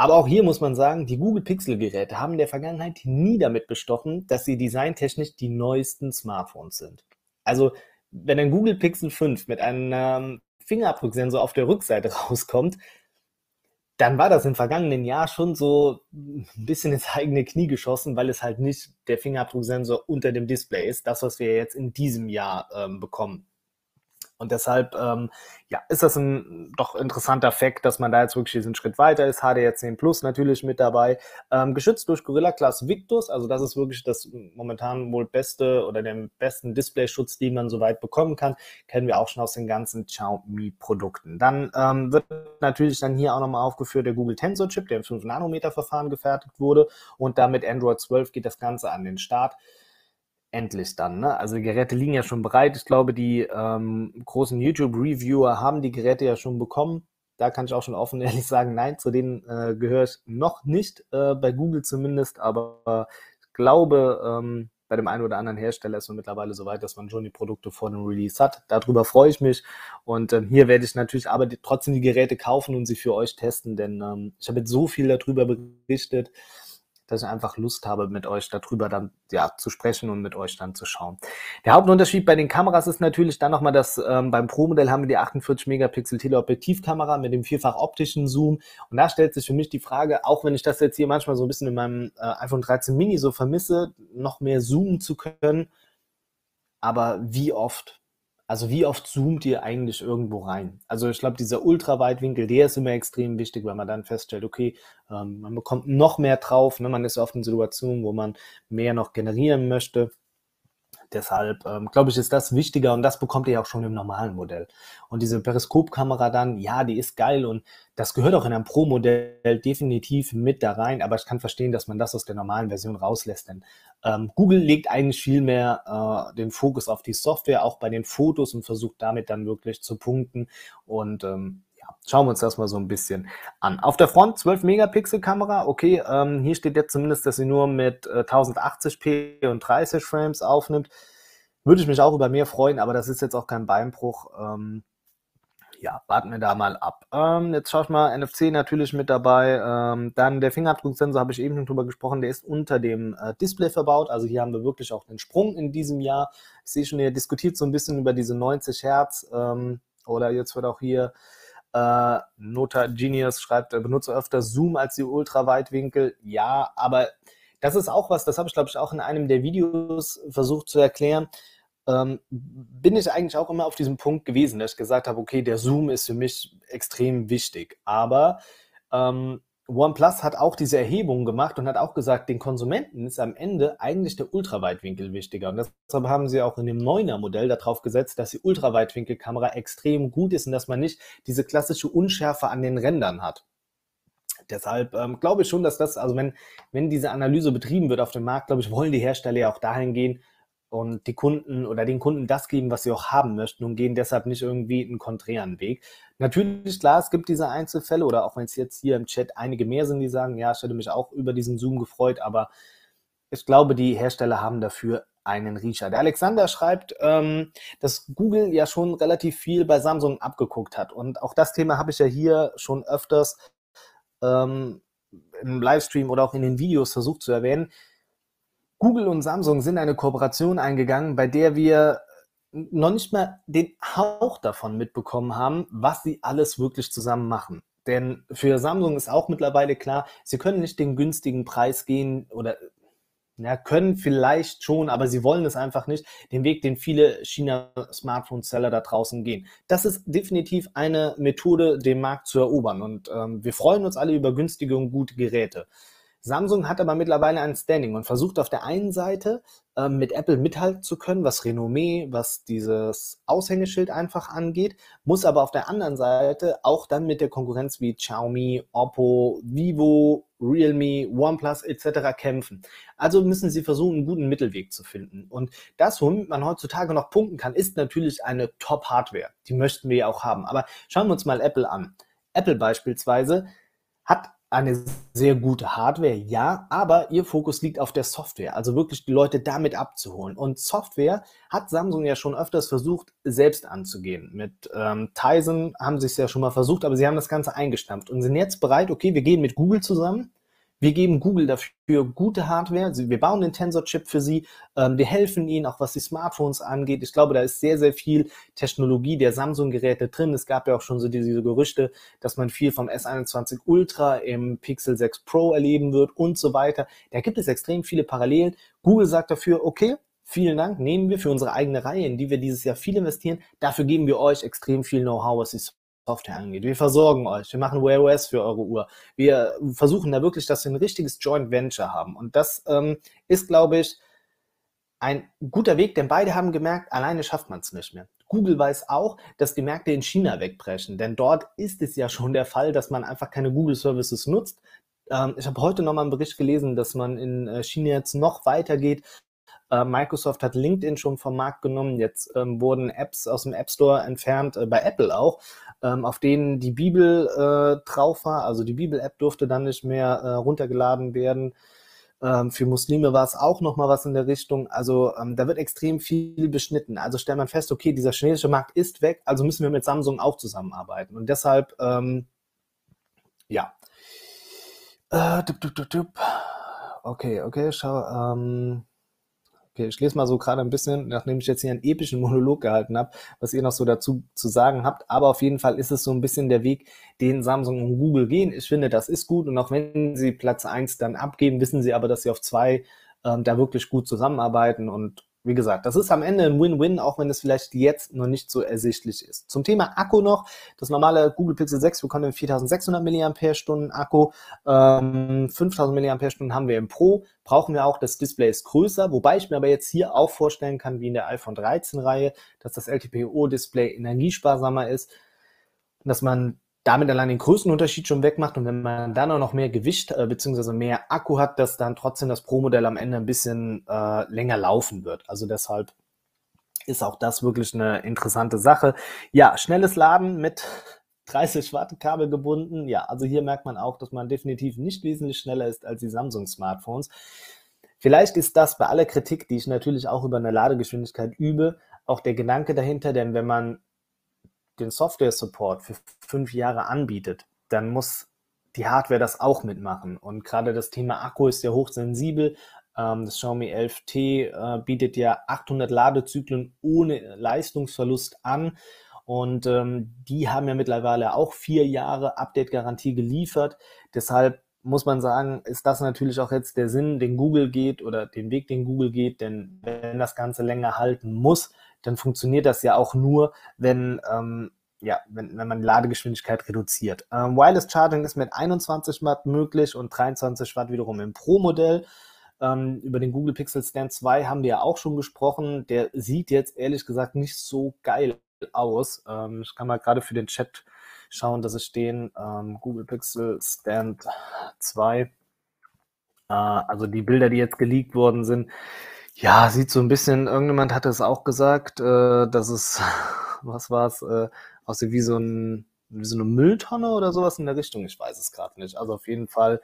Aber auch hier muss man sagen, die Google Pixel-Geräte haben in der Vergangenheit nie damit bestochen, dass sie designtechnisch die neuesten Smartphones sind. Also, wenn ein Google Pixel 5 mit einem Fingerabdrucksensor auf der Rückseite rauskommt, dann war das im vergangenen Jahr schon so ein bisschen ins eigene Knie geschossen, weil es halt nicht der Fingerabdrucksensor unter dem Display ist, das, was wir jetzt in diesem Jahr ähm, bekommen. Und deshalb ähm, ja, ist das ein doch interessanter Fakt, dass man da jetzt wirklich diesen Schritt weiter ist. HDR10 Plus natürlich mit dabei. Ähm, geschützt durch Gorilla Glass Victus, also das ist wirklich das momentan wohl beste oder den besten Displayschutz, den man soweit bekommen kann. Kennen wir auch schon aus den ganzen Xiaomi-Produkten. Dann ähm, wird natürlich dann hier auch nochmal aufgeführt der Google Tensor Chip, der im 5-Nanometer-Verfahren gefertigt wurde. Und damit Android 12 geht das Ganze an den Start endlich dann. Ne? Also die Geräte liegen ja schon bereit. Ich glaube, die ähm, großen YouTube-Reviewer haben die Geräte ja schon bekommen. Da kann ich auch schon offen ehrlich sagen, nein, zu denen äh, gehöre ich noch nicht, äh, bei Google zumindest, aber ich glaube, ähm, bei dem einen oder anderen Hersteller ist man mittlerweile so weit, dass man schon die Produkte vor dem Release hat. Darüber freue ich mich. Und ähm, hier werde ich natürlich aber trotzdem die Geräte kaufen und sie für euch testen, denn ähm, ich habe jetzt so viel darüber berichtet dass ich einfach Lust habe, mit euch darüber dann ja zu sprechen und mit euch dann zu schauen. Der Hauptunterschied bei den Kameras ist natürlich dann nochmal, dass ähm, beim Pro-Modell haben wir die 48 Megapixel Teleobjektivkamera mit dem vierfach optischen Zoom und da stellt sich für mich die Frage, auch wenn ich das jetzt hier manchmal so ein bisschen in meinem äh, iPhone 13 Mini so vermisse, noch mehr zoomen zu können, aber wie oft? Also wie oft zoomt ihr eigentlich irgendwo rein? Also ich glaube, dieser Ultraweitwinkel, der ist immer extrem wichtig, weil man dann feststellt, okay, ähm, man bekommt noch mehr drauf, ne? man ist oft in Situationen, wo man mehr noch generieren möchte. Deshalb ähm, glaube ich, ist das wichtiger und das bekommt ihr auch schon im normalen Modell. Und diese Periskopkamera dann, ja, die ist geil und das gehört auch in einem Pro-Modell definitiv mit da rein, aber ich kann verstehen, dass man das aus der normalen Version rauslässt, denn ähm, Google legt eigentlich viel mehr äh, den Fokus auf die Software, auch bei den Fotos und versucht damit dann wirklich zu punkten und ähm, Schauen wir uns das mal so ein bisschen an. Auf der Front 12 Megapixel Kamera. Okay, ähm, hier steht jetzt zumindest, dass sie nur mit äh, 1080p und 30 Frames aufnimmt. Würde ich mich auch über mehr freuen, aber das ist jetzt auch kein Beinbruch. Ähm, ja, warten wir da mal ab. Ähm, jetzt schaue ich mal, NFC natürlich mit dabei. Ähm, dann der Fingerabdrucksensor, habe ich eben schon drüber gesprochen, der ist unter dem äh, Display verbaut. Also hier haben wir wirklich auch den Sprung in diesem Jahr. Ich sehe schon, ihr diskutiert so ein bisschen über diese 90 Hertz. Ähm, oder jetzt wird auch hier äh, Nota Genius schreibt, benutze öfter Zoom als die Ultraweitwinkel. Ja, aber das ist auch was, das habe ich glaube ich auch in einem der Videos versucht zu erklären. Ähm, bin ich eigentlich auch immer auf diesem Punkt gewesen, dass ich gesagt habe, okay, der Zoom ist für mich extrem wichtig. Aber ähm, OnePlus hat auch diese Erhebung gemacht und hat auch gesagt, den Konsumenten ist am Ende eigentlich der Ultraweitwinkel wichtiger. Und deshalb haben sie auch in dem 9er Modell darauf gesetzt, dass die Ultraweitwinkelkamera extrem gut ist und dass man nicht diese klassische Unschärfe an den Rändern hat. Deshalb ähm, glaube ich schon, dass das, also wenn, wenn diese Analyse betrieben wird auf dem Markt, glaube ich, wollen die Hersteller ja auch dahin gehen, und die Kunden oder den Kunden das geben, was sie auch haben möchten und gehen deshalb nicht irgendwie einen konträren Weg. Natürlich, klar, es gibt diese Einzelfälle oder auch wenn es jetzt hier im Chat einige mehr sind, die sagen, ja, ich hätte mich auch über diesen Zoom gefreut, aber ich glaube, die Hersteller haben dafür einen Riecher. Der Alexander schreibt, ähm, dass Google ja schon relativ viel bei Samsung abgeguckt hat. Und auch das Thema habe ich ja hier schon öfters ähm, im Livestream oder auch in den Videos versucht zu erwähnen. Google und Samsung sind eine Kooperation eingegangen, bei der wir noch nicht mal den Hauch davon mitbekommen haben, was sie alles wirklich zusammen machen. Denn für Samsung ist auch mittlerweile klar, sie können nicht den günstigen Preis gehen oder ja, können vielleicht schon, aber sie wollen es einfach nicht, den Weg, den viele China-Smartphone-Seller da draußen gehen. Das ist definitiv eine Methode, den Markt zu erobern. Und ähm, wir freuen uns alle über günstige und gute Geräte. Samsung hat aber mittlerweile ein Standing und versucht auf der einen Seite ähm, mit Apple mithalten zu können, was Renommee, was dieses Aushängeschild einfach angeht, muss aber auf der anderen Seite auch dann mit der Konkurrenz wie Xiaomi, Oppo, Vivo, Realme, OnePlus etc. kämpfen. Also müssen sie versuchen, einen guten Mittelweg zu finden. Und das, womit man heutzutage noch punkten kann, ist natürlich eine Top-Hardware. Die möchten wir ja auch haben. Aber schauen wir uns mal Apple an. Apple beispielsweise hat eine sehr gute Hardware, ja, aber ihr Fokus liegt auf der Software, also wirklich die Leute damit abzuholen. Und Software hat Samsung ja schon öfters versucht, selbst anzugehen. Mit ähm, Tizen haben sie es ja schon mal versucht, aber sie haben das Ganze eingestampft und sind jetzt bereit, okay, wir gehen mit Google zusammen wir geben Google dafür gute Hardware. Wir bauen den Tensor-Chip für sie. Ähm, wir helfen ihnen, auch was die Smartphones angeht. Ich glaube, da ist sehr, sehr viel Technologie der Samsung-Geräte drin. Es gab ja auch schon so diese Gerüchte, dass man viel vom S21 Ultra im Pixel 6 Pro erleben wird und so weiter. Da gibt es extrem viele Parallelen. Google sagt dafür, okay, Vielen Dank, nehmen wir für unsere eigene Reihe, in die wir dieses Jahr viel investieren. Dafür geben wir euch extrem viel Know-how, was die Software angeht. Wir versorgen euch, wir machen Wear OS für eure Uhr. Wir versuchen da wirklich, dass wir ein richtiges Joint Venture haben. Und das ähm, ist, glaube ich, ein guter Weg, denn beide haben gemerkt, alleine schafft man es nicht mehr. Google weiß auch, dass die Märkte in China wegbrechen, denn dort ist es ja schon der Fall, dass man einfach keine Google Services nutzt. Ähm, ich habe heute nochmal einen Bericht gelesen, dass man in äh, China jetzt noch weitergeht. Äh, Microsoft hat LinkedIn schon vom Markt genommen. Jetzt ähm, wurden Apps aus dem App Store entfernt, äh, bei Apple auch ähm, auf denen die Bibel äh, drauf war. Also die Bibel-App durfte dann nicht mehr äh, runtergeladen werden. Ähm, für Muslime war es auch nochmal was in der Richtung. Also ähm, da wird extrem viel beschnitten. Also stellt man fest, okay, dieser chinesische Markt ist weg, also müssen wir mit Samsung auch zusammenarbeiten. Und deshalb, ähm, ja. Äh, dup, dup, dup, okay, okay, schau. Ich lese mal so gerade ein bisschen, nachdem ich jetzt hier einen epischen Monolog gehalten habe, was ihr noch so dazu zu sagen habt. Aber auf jeden Fall ist es so ein bisschen der Weg, den Samsung und Google gehen. Ich finde, das ist gut. Und auch wenn sie Platz eins dann abgeben, wissen sie aber, dass sie auf zwei ähm, da wirklich gut zusammenarbeiten und wie gesagt, das ist am Ende ein Win-Win, auch wenn es vielleicht jetzt noch nicht so ersichtlich ist. Zum Thema Akku noch. Das normale Google Pixel 6 bekommt einen 4600 mAh Akku. Ähm, 5000 mAh haben wir im Pro. Brauchen wir auch, das Display ist größer. Wobei ich mir aber jetzt hier auch vorstellen kann, wie in der iPhone 13 Reihe, dass das LTPO-Display energiesparsamer ist. dass man damit allein den größten Unterschied schon wegmacht und wenn man dann auch noch mehr Gewicht äh, bzw. mehr Akku hat, dass dann trotzdem das Pro-Modell am Ende ein bisschen äh, länger laufen wird. Also deshalb ist auch das wirklich eine interessante Sache. Ja, schnelles Laden mit 30 Watt Kabel gebunden. Ja, also hier merkt man auch, dass man definitiv nicht wesentlich schneller ist als die Samsung Smartphones. Vielleicht ist das bei aller Kritik, die ich natürlich auch über eine Ladegeschwindigkeit übe, auch der Gedanke dahinter, denn wenn man den Software-Support für fünf Jahre anbietet, dann muss die Hardware das auch mitmachen. Und gerade das Thema Akku ist ja hochsensibel. Ähm, das Xiaomi 11T äh, bietet ja 800 Ladezyklen ohne Leistungsverlust an. Und ähm, die haben ja mittlerweile auch vier Jahre Update-Garantie geliefert. Deshalb muss man sagen, ist das natürlich auch jetzt der Sinn, den Google geht oder den Weg, den Google geht. Denn wenn das Ganze länger halten muss, dann funktioniert das ja auch nur, wenn, ähm, ja, wenn, wenn man die Ladegeschwindigkeit reduziert. Ähm, Wireless Charging ist mit 21 Watt möglich und 23 Watt wiederum im Pro-Modell. Ähm, über den Google Pixel Stand 2 haben wir ja auch schon gesprochen. Der sieht jetzt ehrlich gesagt nicht so geil aus. Ähm, ich kann mal gerade für den Chat schauen, dass es stehen ähm, Google Pixel Stand 2. Äh, also die Bilder, die jetzt geleakt worden sind, ja, sieht so ein bisschen irgendjemand hatte es auch gesagt, äh, dass es was war's, äh, aussieht wie so 'n wie so 'ne Mülltonne oder sowas in der Richtung. Ich weiß es gerade nicht. Also, auf jeden Fall,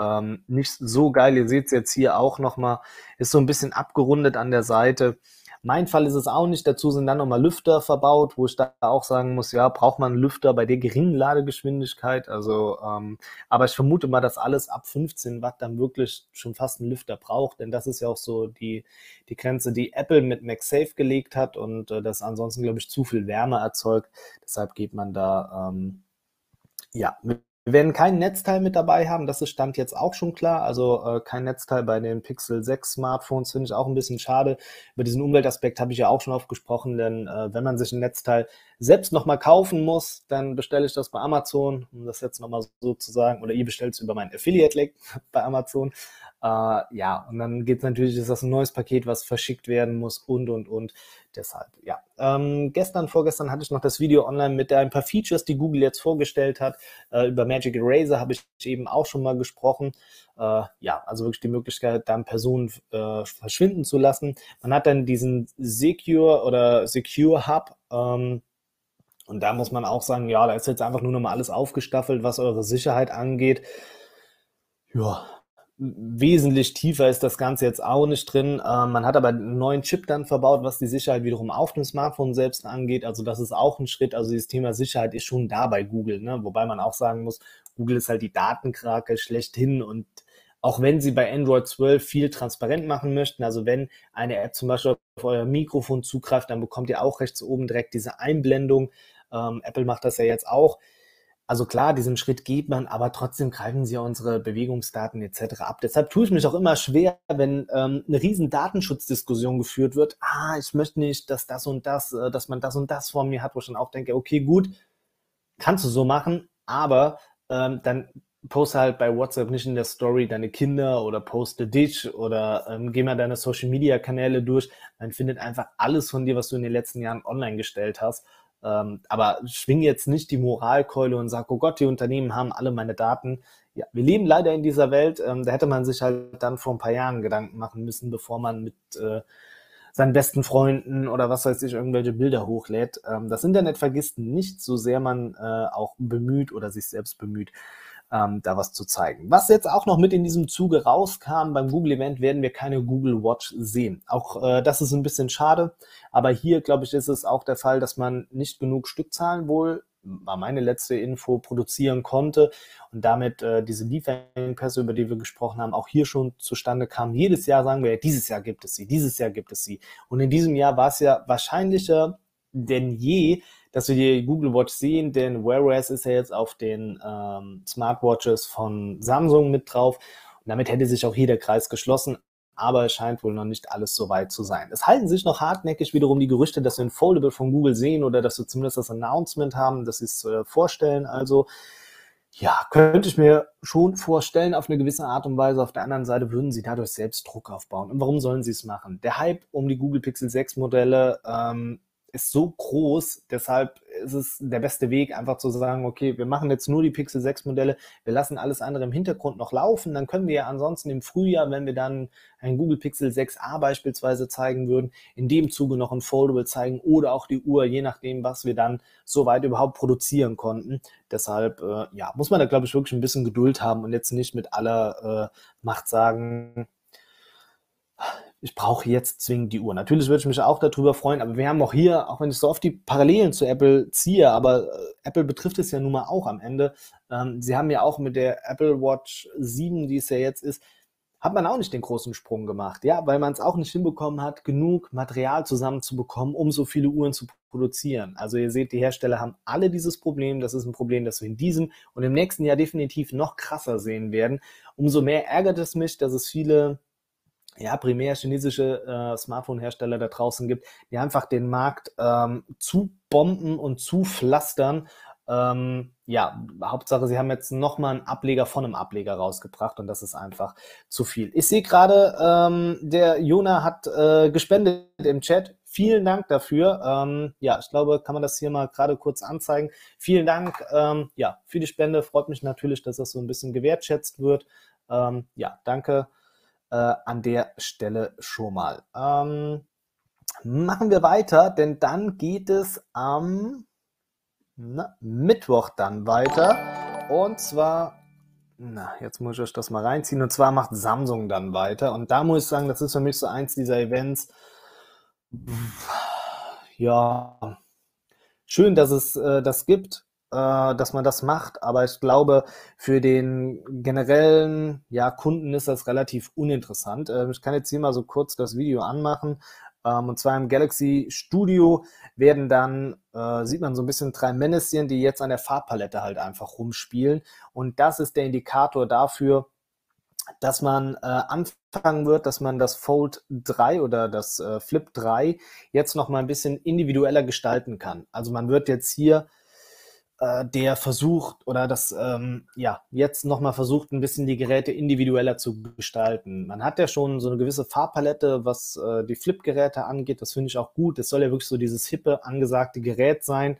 ähm, nicht so geil. Ihr seht's jetzt hier auch noch mal, ist so ein bisschen abgerundet an der Seite. Mein Fall ist es auch nicht. Dazu sind dann nochmal Lüfter verbaut, wo ich da auch sagen muss, ja, braucht man einen Lüfter bei der geringen Ladegeschwindigkeit? Also, ähm, aber ich vermute mal, dass alles ab 15 Watt dann wirklich schon fast einen Lüfter braucht, denn das ist ja auch so die, die Grenze, die Apple mit MagSafe gelegt hat und äh, das ansonsten, glaube ich, zu viel Wärme erzeugt. Deshalb geht man da, ähm, ja, mit wir werden kein Netzteil mit dabei haben, das ist Stand jetzt auch schon klar. Also äh, kein Netzteil bei den Pixel 6 Smartphones finde ich auch ein bisschen schade. Über diesen Umweltaspekt habe ich ja auch schon oft gesprochen, denn äh, wenn man sich ein Netzteil selbst nochmal kaufen muss, dann bestelle ich das bei Amazon, um das jetzt nochmal so zu sagen, oder ihr bestellt es über meinen Affiliate-Link bei Amazon. Äh, ja, und dann geht es natürlich, ist das ein neues Paket, was verschickt werden muss und, und, und. Deshalb, ja. Ähm, gestern, vorgestern hatte ich noch das Video online mit ein paar Features, die Google jetzt vorgestellt hat. Äh, über Magic Eraser habe ich eben auch schon mal gesprochen. Äh, ja, also wirklich die Möglichkeit, dann Personen äh, verschwinden zu lassen. Man hat dann diesen Secure oder Secure Hub. Ähm, und da muss man auch sagen, ja, da ist jetzt einfach nur noch mal alles aufgestaffelt, was eure Sicherheit angeht. Ja, wesentlich tiefer ist das Ganze jetzt auch nicht drin. Ähm, man hat aber einen neuen Chip dann verbaut, was die Sicherheit wiederum auf dem Smartphone selbst angeht. Also das ist auch ein Schritt. Also dieses Thema Sicherheit ist schon da bei Google. Ne? Wobei man auch sagen muss, Google ist halt die Datenkrake schlechthin und auch wenn sie bei Android 12 viel transparent machen möchten, also wenn eine App zum Beispiel auf euer Mikrofon zugreift, dann bekommt ihr auch rechts oben direkt diese Einblendung. Ähm, Apple macht das ja jetzt auch. Also klar, diesen Schritt geht man, aber trotzdem greifen sie ja unsere Bewegungsdaten etc. ab. Deshalb tue ich mich auch immer schwer, wenn ähm, eine riesen Datenschutzdiskussion geführt wird. Ah, ich möchte nicht, dass das und das, äh, dass man das und das vor mir hat, wo ich dann auch denke, okay, gut, kannst du so machen, aber ähm, dann poste halt bei WhatsApp nicht in der Story deine Kinder oder poste dich oder ähm, geh mal deine Social Media Kanäle durch. Man findet einfach alles von dir, was du in den letzten Jahren online gestellt hast. Ähm, aber schwing jetzt nicht die Moralkeule und sag, oh Gott, die Unternehmen haben alle meine Daten. Ja, wir leben leider in dieser Welt. Ähm, da hätte man sich halt dann vor ein paar Jahren Gedanken machen müssen, bevor man mit äh, seinen besten Freunden oder was weiß ich irgendwelche Bilder hochlädt. Ähm, das Internet vergisst nicht, so sehr man äh, auch bemüht oder sich selbst bemüht. Ähm, da was zu zeigen. Was jetzt auch noch mit in diesem Zuge rauskam, beim Google Event werden wir keine Google Watch sehen. Auch äh, das ist ein bisschen schade, aber hier, glaube ich, ist es auch der Fall, dass man nicht genug Stückzahlen wohl war meine letzte Info, produzieren konnte und damit äh, diese Lieferengpässe, über die wir gesprochen haben, auch hier schon zustande kamen. Jedes Jahr sagen wir, dieses Jahr gibt es sie, dieses Jahr gibt es sie. Und in diesem Jahr war es ja wahrscheinlicher denn je, dass wir die Google Watch sehen, denn Wear OS ist ja jetzt auf den ähm, Smartwatches von Samsung mit drauf. Und damit hätte sich auch hier der Kreis geschlossen aber es scheint wohl noch nicht alles so weit zu sein. Es halten sich noch hartnäckig wiederum die Gerüchte, dass wir ein Foldable von Google sehen oder dass wir zumindest das Announcement haben, dass sie es äh, vorstellen. Also ja, könnte ich mir schon vorstellen auf eine gewisse Art und Weise. Auf der anderen Seite würden sie dadurch selbst Druck aufbauen. Und warum sollen sie es machen? Der Hype um die Google Pixel 6 Modelle ähm, ist so groß, deshalb ist es der beste Weg, einfach zu sagen, okay, wir machen jetzt nur die Pixel 6 Modelle, wir lassen alles andere im Hintergrund noch laufen, dann können wir ja ansonsten im Frühjahr, wenn wir dann ein Google Pixel 6a beispielsweise zeigen würden, in dem Zuge noch ein Foldable zeigen oder auch die Uhr, je nachdem, was wir dann soweit überhaupt produzieren konnten. Deshalb, äh, ja, muss man da, glaube ich, wirklich ein bisschen Geduld haben und jetzt nicht mit aller äh, Macht sagen, ich brauche jetzt zwingend die Uhr. Natürlich würde ich mich auch darüber freuen, aber wir haben auch hier, auch wenn ich so oft die Parallelen zu Apple ziehe, aber äh, Apple betrifft es ja nun mal auch am Ende. Ähm, sie haben ja auch mit der Apple Watch 7, die es ja jetzt ist, hat man auch nicht den großen Sprung gemacht, ja, weil man es auch nicht hinbekommen hat, genug Material zusammenzubekommen, um so viele Uhren zu produzieren. Also ihr seht, die Hersteller haben alle dieses Problem. Das ist ein Problem, das wir in diesem und im nächsten Jahr definitiv noch krasser sehen werden. Umso mehr ärgert es mich, dass es viele ja, primär chinesische äh, Smartphone-Hersteller da draußen gibt, die einfach den Markt ähm, zu bomben und zu pflastern. Ähm, ja, Hauptsache, sie haben jetzt nochmal einen Ableger von einem Ableger rausgebracht und das ist einfach zu viel. Ich sehe gerade, ähm, der Jona hat äh, gespendet im Chat. Vielen Dank dafür. Ähm, ja, ich glaube, kann man das hier mal gerade kurz anzeigen. Vielen Dank ähm, ja, für die Spende. Freut mich natürlich, dass das so ein bisschen gewertschätzt wird. Ähm, ja, danke äh, an der Stelle schon mal. Ähm, machen wir weiter, denn dann geht es am na, Mittwoch dann weiter. Und zwar, na, jetzt muss ich euch das mal reinziehen. Und zwar macht Samsung dann weiter. Und da muss ich sagen, das ist für mich so eins dieser Events. Ja, schön, dass es äh, das gibt dass man das macht, aber ich glaube, für den generellen ja, Kunden ist das relativ uninteressant. Äh, ich kann jetzt hier mal so kurz das Video anmachen. Ähm, und zwar im Galaxy Studio werden dann, äh, sieht man so ein bisschen drei Männchen, die jetzt an der Farbpalette halt einfach rumspielen. Und das ist der Indikator dafür, dass man äh, anfangen wird, dass man das Fold 3 oder das äh, Flip 3 jetzt noch mal ein bisschen individueller gestalten kann. Also man wird jetzt hier äh, der versucht oder das ähm, ja jetzt nochmal versucht, ein bisschen die Geräte individueller zu gestalten. Man hat ja schon so eine gewisse Farbpalette, was äh, die Flip-Geräte angeht. Das finde ich auch gut. Es soll ja wirklich so dieses hippe, angesagte Gerät sein.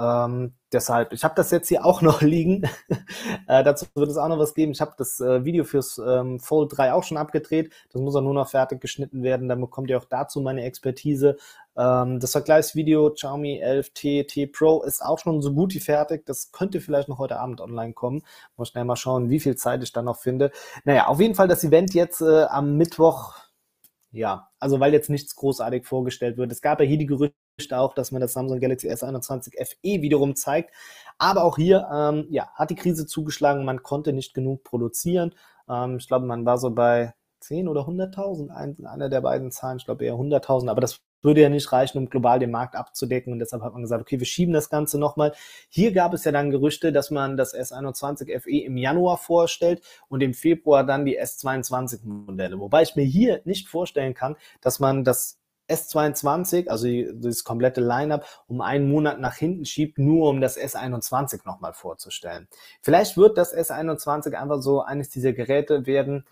Ähm, deshalb, ich habe das jetzt hier auch noch liegen. äh, dazu wird es auch noch was geben. Ich habe das äh, Video fürs ähm, Fold 3 auch schon abgedreht. Das muss auch nur noch fertig geschnitten werden. Dann bekommt ihr auch dazu meine Expertise. Ähm, das Vergleichsvideo Xiaomi 11T T Pro ist auch schon so gut wie fertig. Das könnte vielleicht noch heute Abend online kommen. Muss schnell mal schauen, wie viel Zeit ich dann noch finde. Naja, auf jeden Fall das Event jetzt äh, am Mittwoch. Ja, also weil jetzt nichts großartig vorgestellt wird. Es gab ja hier die Gerüchte, auch, dass man das Samsung Galaxy S21 FE wiederum zeigt. Aber auch hier ähm, ja, hat die Krise zugeschlagen, man konnte nicht genug produzieren. Ähm, ich glaube, man war so bei 10 oder 100.000, ein, einer der beiden Zahlen, ich glaube eher 100.000, aber das würde ja nicht reichen, um global den Markt abzudecken. Und deshalb hat man gesagt, okay, wir schieben das Ganze nochmal. Hier gab es ja dann Gerüchte, dass man das S21 FE im Januar vorstellt und im Februar dann die S22 Modelle. Wobei ich mir hier nicht vorstellen kann, dass man das S22, also das komplette Lineup, um einen Monat nach hinten schiebt, nur um das S21 nochmal vorzustellen. Vielleicht wird das S21 einfach so eines dieser Geräte werden,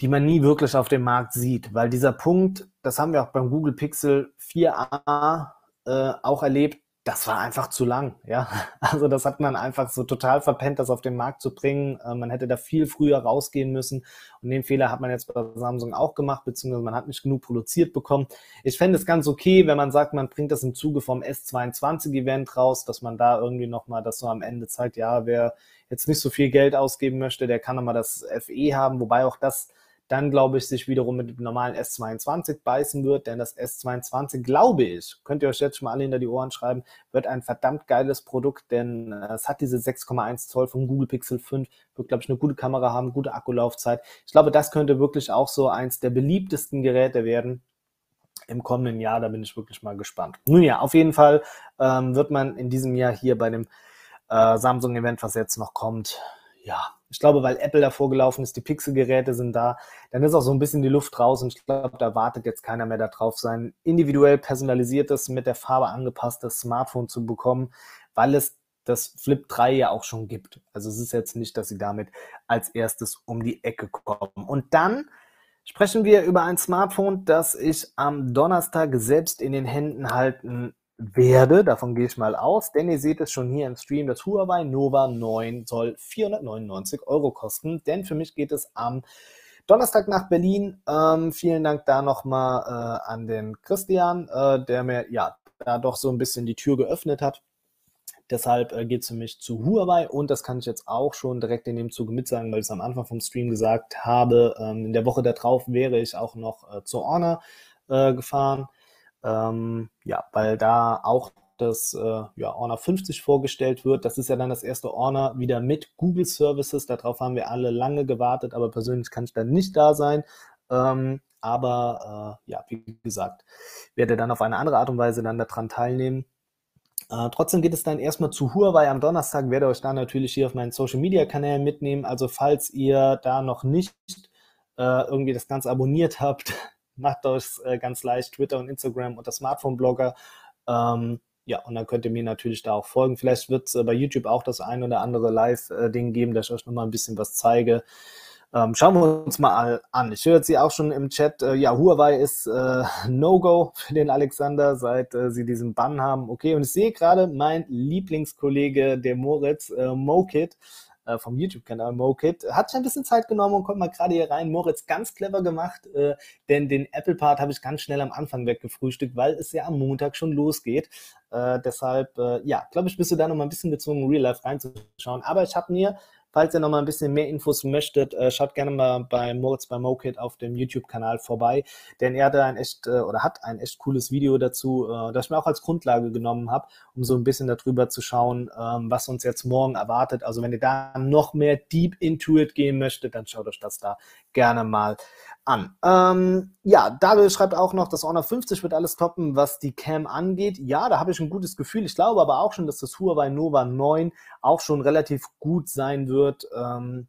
die man nie wirklich auf dem Markt sieht, weil dieser Punkt, das haben wir auch beim Google Pixel 4a äh, auch erlebt, das war einfach zu lang, ja. Also das hat man einfach so total verpennt, das auf den Markt zu bringen. Äh, man hätte da viel früher rausgehen müssen. Und den Fehler hat man jetzt bei Samsung auch gemacht, beziehungsweise man hat nicht genug produziert bekommen. Ich fände es ganz okay, wenn man sagt, man bringt das im Zuge vom S22-Event raus, dass man da irgendwie nochmal das so am Ende zeigt, ja, wer jetzt nicht so viel Geld ausgeben möchte, der kann nochmal das FE haben, wobei auch das dann glaube ich, sich wiederum mit dem normalen S22 beißen wird, denn das S22, glaube ich, könnt ihr euch jetzt schon mal alle hinter die Ohren schreiben, wird ein verdammt geiles Produkt, denn äh, es hat diese 6,1 Zoll von Google Pixel 5, wird, glaube ich, eine gute Kamera haben, gute Akkulaufzeit. Ich glaube, das könnte wirklich auch so eins der beliebtesten Geräte werden im kommenden Jahr. Da bin ich wirklich mal gespannt. Nun ja, auf jeden Fall ähm, wird man in diesem Jahr hier bei dem äh, Samsung-Event, was jetzt noch kommt, ja, ich glaube, weil Apple davor gelaufen ist, die Pixel-Geräte sind da, dann ist auch so ein bisschen die Luft raus und ich glaube, da wartet jetzt keiner mehr darauf, sein individuell personalisiertes, mit der Farbe angepasstes Smartphone zu bekommen, weil es das Flip 3 ja auch schon gibt. Also es ist jetzt nicht, dass sie damit als erstes um die Ecke kommen. Und dann sprechen wir über ein Smartphone, das ich am Donnerstag selbst in den Händen halten werde, davon gehe ich mal aus, denn ihr seht es schon hier im Stream, das Huawei Nova 9 soll 499 Euro kosten, denn für mich geht es am Donnerstag nach Berlin. Ähm, vielen Dank da nochmal äh, an den Christian, äh, der mir ja da doch so ein bisschen die Tür geöffnet hat. Deshalb äh, geht es für mich zu Huawei und das kann ich jetzt auch schon direkt in dem Zuge mitsagen, weil ich es am Anfang vom Stream gesagt habe. Ähm, in der Woche darauf wäre ich auch noch äh, zur Honor äh, gefahren. Ähm, ja, weil da auch das äh, ja, Honor 50 vorgestellt wird. Das ist ja dann das erste Honor wieder mit Google Services. Darauf haben wir alle lange gewartet, aber persönlich kann ich dann nicht da sein. Ähm, aber äh, ja, wie gesagt, werde dann auf eine andere Art und Weise dann daran teilnehmen. Äh, trotzdem geht es dann erstmal zu Huawei am Donnerstag. Werde euch dann natürlich hier auf meinen Social Media Kanälen mitnehmen. Also falls ihr da noch nicht äh, irgendwie das Ganze abonniert habt, macht euch äh, ganz leicht, Twitter und Instagram unter Smartphone-Blogger. Ähm, ja, und dann könnt ihr mir natürlich da auch folgen. Vielleicht wird es äh, bei YouTube auch das ein oder andere Live-Ding geben, dass ich euch nochmal ein bisschen was zeige. Ähm, schauen wir uns mal an. Ich höre hier auch schon im Chat, äh, ja, Huawei ist äh, No-Go für den Alexander, seit äh, sie diesen Bann haben. Okay, und ich sehe gerade, mein Lieblingskollege, der Moritz, äh, Mokit, äh, vom YouTube-Kanal MoKit. Hat schon ein bisschen Zeit genommen und kommt mal gerade hier rein. Moritz, ganz clever gemacht, äh, denn den Apple-Part habe ich ganz schnell am Anfang weggefrühstückt, weil es ja am Montag schon losgeht. Äh, deshalb, äh, ja, glaube ich, bist du da noch mal ein bisschen gezwungen, Real Life reinzuschauen. Aber ich habe mir Falls ihr noch mal ein bisschen mehr Infos möchtet, äh, schaut gerne mal bei Moritz bei MoKit auf dem YouTube-Kanal vorbei, denn er hatte ein echt äh, oder hat ein echt cooles Video dazu, äh, das ich mir auch als Grundlage genommen habe, um so ein bisschen darüber zu schauen, ähm, was uns jetzt morgen erwartet. Also wenn ihr da noch mehr deep into it gehen möchtet, dann schaut euch das da gerne mal an. Ähm, ja, David schreibt auch noch, das Honor 50 wird alles toppen, was die Cam angeht. Ja, da habe ich ein gutes Gefühl. Ich glaube aber auch schon, dass das Huawei Nova 9 auch schon relativ gut sein wird. Ähm,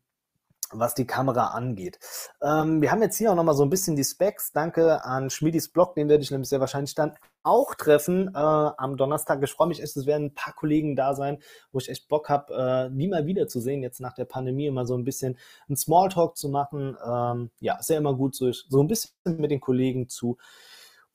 was die Kamera angeht. Ähm, wir haben jetzt hier auch nochmal so ein bisschen die Specs. Danke an Schmidis Blog, den werde ich nämlich sehr wahrscheinlich dann auch treffen äh, am Donnerstag. Ich freue mich echt, es werden ein paar Kollegen da sein, wo ich echt Bock habe, äh, die mal wiederzusehen, jetzt nach der Pandemie immer so ein bisschen einen Smalltalk zu machen. Ähm, ja, ist ja immer gut, so, so ein bisschen mit den Kollegen zu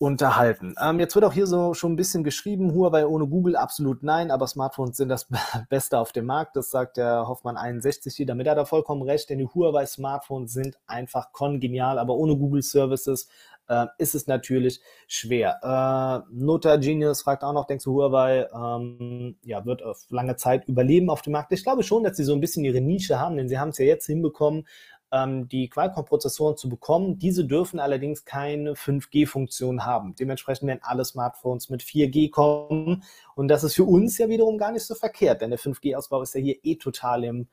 unterhalten. Ähm, jetzt wird auch hier so schon ein bisschen geschrieben, Huawei ohne Google, absolut nein, aber Smartphones sind das Beste auf dem Markt. Das sagt der Hoffmann 61 hier. Damit hat er vollkommen recht, denn die Huawei Smartphones sind einfach kongenial, aber ohne Google Services äh, ist es natürlich schwer. Äh, Nota Genius fragt auch noch, denkst du, Huawei ähm, ja, wird auf lange Zeit überleben auf dem Markt? Ich glaube schon, dass sie so ein bisschen ihre Nische haben, denn sie haben es ja jetzt hinbekommen, die Qualcomm-Prozessoren zu bekommen. Diese dürfen allerdings keine 5G-Funktion haben. Dementsprechend werden alle Smartphones mit 4G kommen. Und das ist für uns ja wiederum gar nicht so verkehrt, denn der 5G-Ausbau ist ja hier eh total im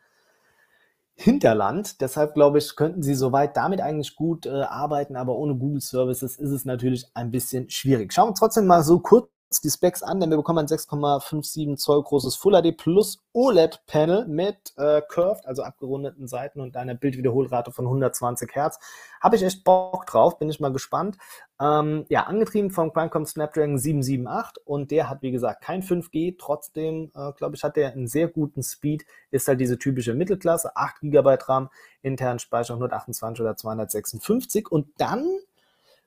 Hinterland. Deshalb glaube ich, könnten sie soweit damit eigentlich gut äh, arbeiten, aber ohne Google Services ist es natürlich ein bisschen schwierig. Schauen wir uns trotzdem mal so kurz die Specs an, denn wir bekommen ein 6,57 Zoll großes Full HD Plus OLED Panel mit äh, curved, also abgerundeten Seiten und einer Bildwiederholrate von 120 Hertz. Habe ich echt Bock drauf, bin ich mal gespannt. Ähm, ja, angetrieben vom Qualcomm Snapdragon 778 und der hat wie gesagt kein 5G, trotzdem äh, glaube ich hat der einen sehr guten Speed, ist halt diese typische Mittelklasse, 8 GB RAM, internen Speicher 128 oder 256 und dann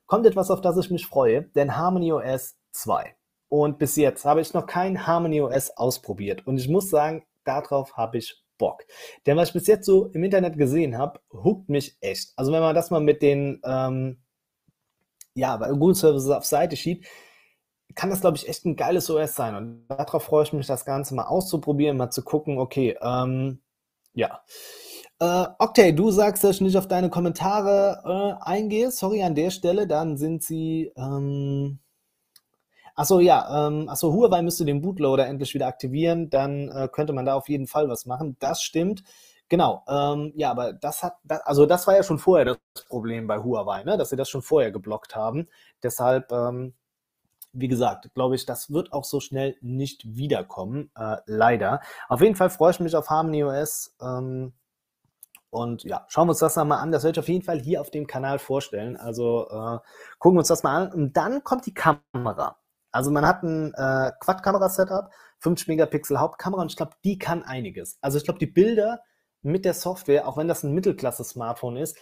kommt etwas, auf das ich mich freue, denn Harmony OS 2 Und bis jetzt habe ich noch kein Harmony OS ausprobiert. Und ich muss sagen, darauf habe ich Bock. Denn was ich bis jetzt so im Internet gesehen habe, huckt mich echt. Also wenn man das mal mit den ähm, ja, bei Google Services auf Seite schiebt, kann das, glaube ich, echt ein geiles OS sein. Und darauf freue ich mich, das Ganze mal auszuprobieren, mal zu gucken, okay, ähm, ja. Äh, Octay, du sagst, dass ich nicht auf deine Kommentare äh, eingehe. Sorry an der Stelle, dann sind sie. Ähm, achso, ja, ähm, achso, Huawei müsste den Bootloader endlich wieder aktivieren, dann äh, könnte man da auf jeden Fall was machen. Das stimmt. Genau, ähm, ja, aber das hat, das, also das war ja schon vorher das Problem bei Huawei, ne? dass sie das schon vorher geblockt haben. Deshalb, ähm, wie gesagt, glaube ich, das wird auch so schnell nicht wiederkommen, äh, leider. Auf jeden Fall freue ich mich auf Harmony OS. Ähm, und ja, schauen wir uns das mal an. Das werde ich auf jeden Fall hier auf dem Kanal vorstellen. Also äh, gucken wir uns das mal an. Und dann kommt die Kamera. Also man hat ein äh, Quad-Kamera-Setup, 50 Megapixel Hauptkamera und ich glaube, die kann einiges. Also ich glaube, die Bilder mit der Software, auch wenn das ein Mittelklasse-Smartphone ist,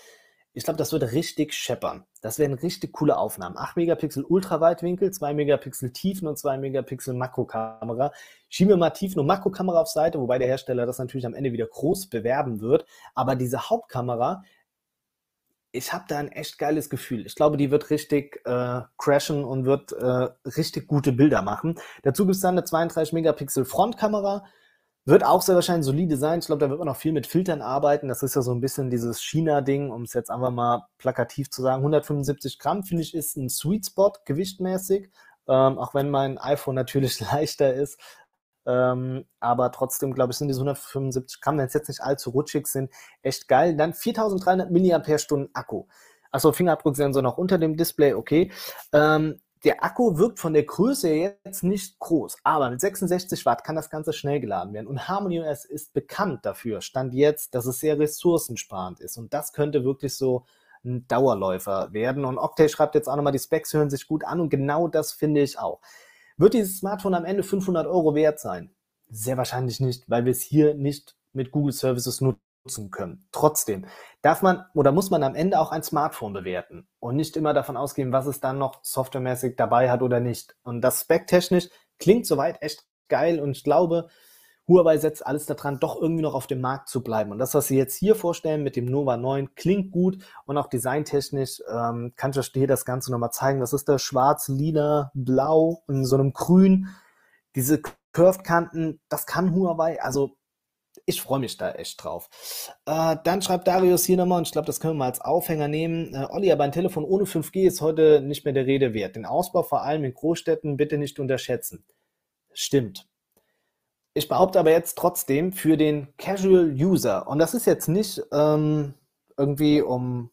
ich glaube, das wird richtig scheppern. Das werden richtig coole Aufnahmen. 8 Megapixel Ultraweitwinkel, 2 Megapixel Tiefen und 2 Megapixel Makrokamera. Schieben wir mal Tiefen- und Makrokamera auf Seite, wobei der Hersteller das natürlich am Ende wieder groß bewerben wird. Aber diese Hauptkamera, ich habe da ein echt geiles Gefühl. Ich glaube, die wird richtig äh, crashen und wird äh, richtig gute Bilder machen. Dazu gibt es dann eine 32 Megapixel Frontkamera, wird auch sehr wahrscheinlich solide sein. Ich glaube, da wird man noch viel mit Filtern arbeiten. Das ist ja so ein bisschen dieses China-Ding, um es jetzt einfach mal plakativ zu sagen. 175 Gramm, finde ich, ist ein Sweet Spot gewichtmäßig. Ähm, auch wenn mein iPhone natürlich leichter ist. Ähm, aber trotzdem, glaube ich, sind diese 175 Gramm, wenn es jetzt nicht allzu rutschig sind, echt geil. Dann 4300 mAh Akku. Achso, Fingerabdrucksensor noch unter dem Display, okay. Ähm, der Akku wirkt von der Größe jetzt nicht groß, aber mit 66 Watt kann das Ganze schnell geladen werden. Und Harmony OS ist bekannt dafür, stand jetzt, dass es sehr ressourcensparend ist. Und das könnte wirklich so ein Dauerläufer werden. Und Octave schreibt jetzt auch nochmal, die Specs hören sich gut an und genau das finde ich auch. Wird dieses Smartphone am Ende 500 Euro wert sein? Sehr wahrscheinlich nicht, weil wir es hier nicht mit Google Services nutzen können. Trotzdem darf man oder muss man am Ende auch ein Smartphone bewerten und nicht immer davon ausgehen, was es dann noch softwaremäßig dabei hat oder nicht. Und das specktechnisch klingt soweit echt geil und ich glaube, Huawei setzt alles daran, doch irgendwie noch auf dem Markt zu bleiben. Und das, was sie jetzt hier vorstellen mit dem Nova 9, klingt gut und auch designtechnisch ähm, kann ich hier das Ganze nochmal zeigen. Das ist der schwarz, lila, blau in so einem grün. Diese Curved-Kanten, das kann Huawei. Also ich freue mich da echt drauf. Äh, dann schreibt Darius hier nochmal, und ich glaube, das können wir mal als Aufhänger nehmen. Äh, Olli, aber ein Telefon ohne 5G ist heute nicht mehr der Rede wert. Den Ausbau vor allem in Großstädten bitte nicht unterschätzen. Stimmt. Ich behaupte aber jetzt trotzdem für den Casual User, und das ist jetzt nicht ähm, irgendwie, um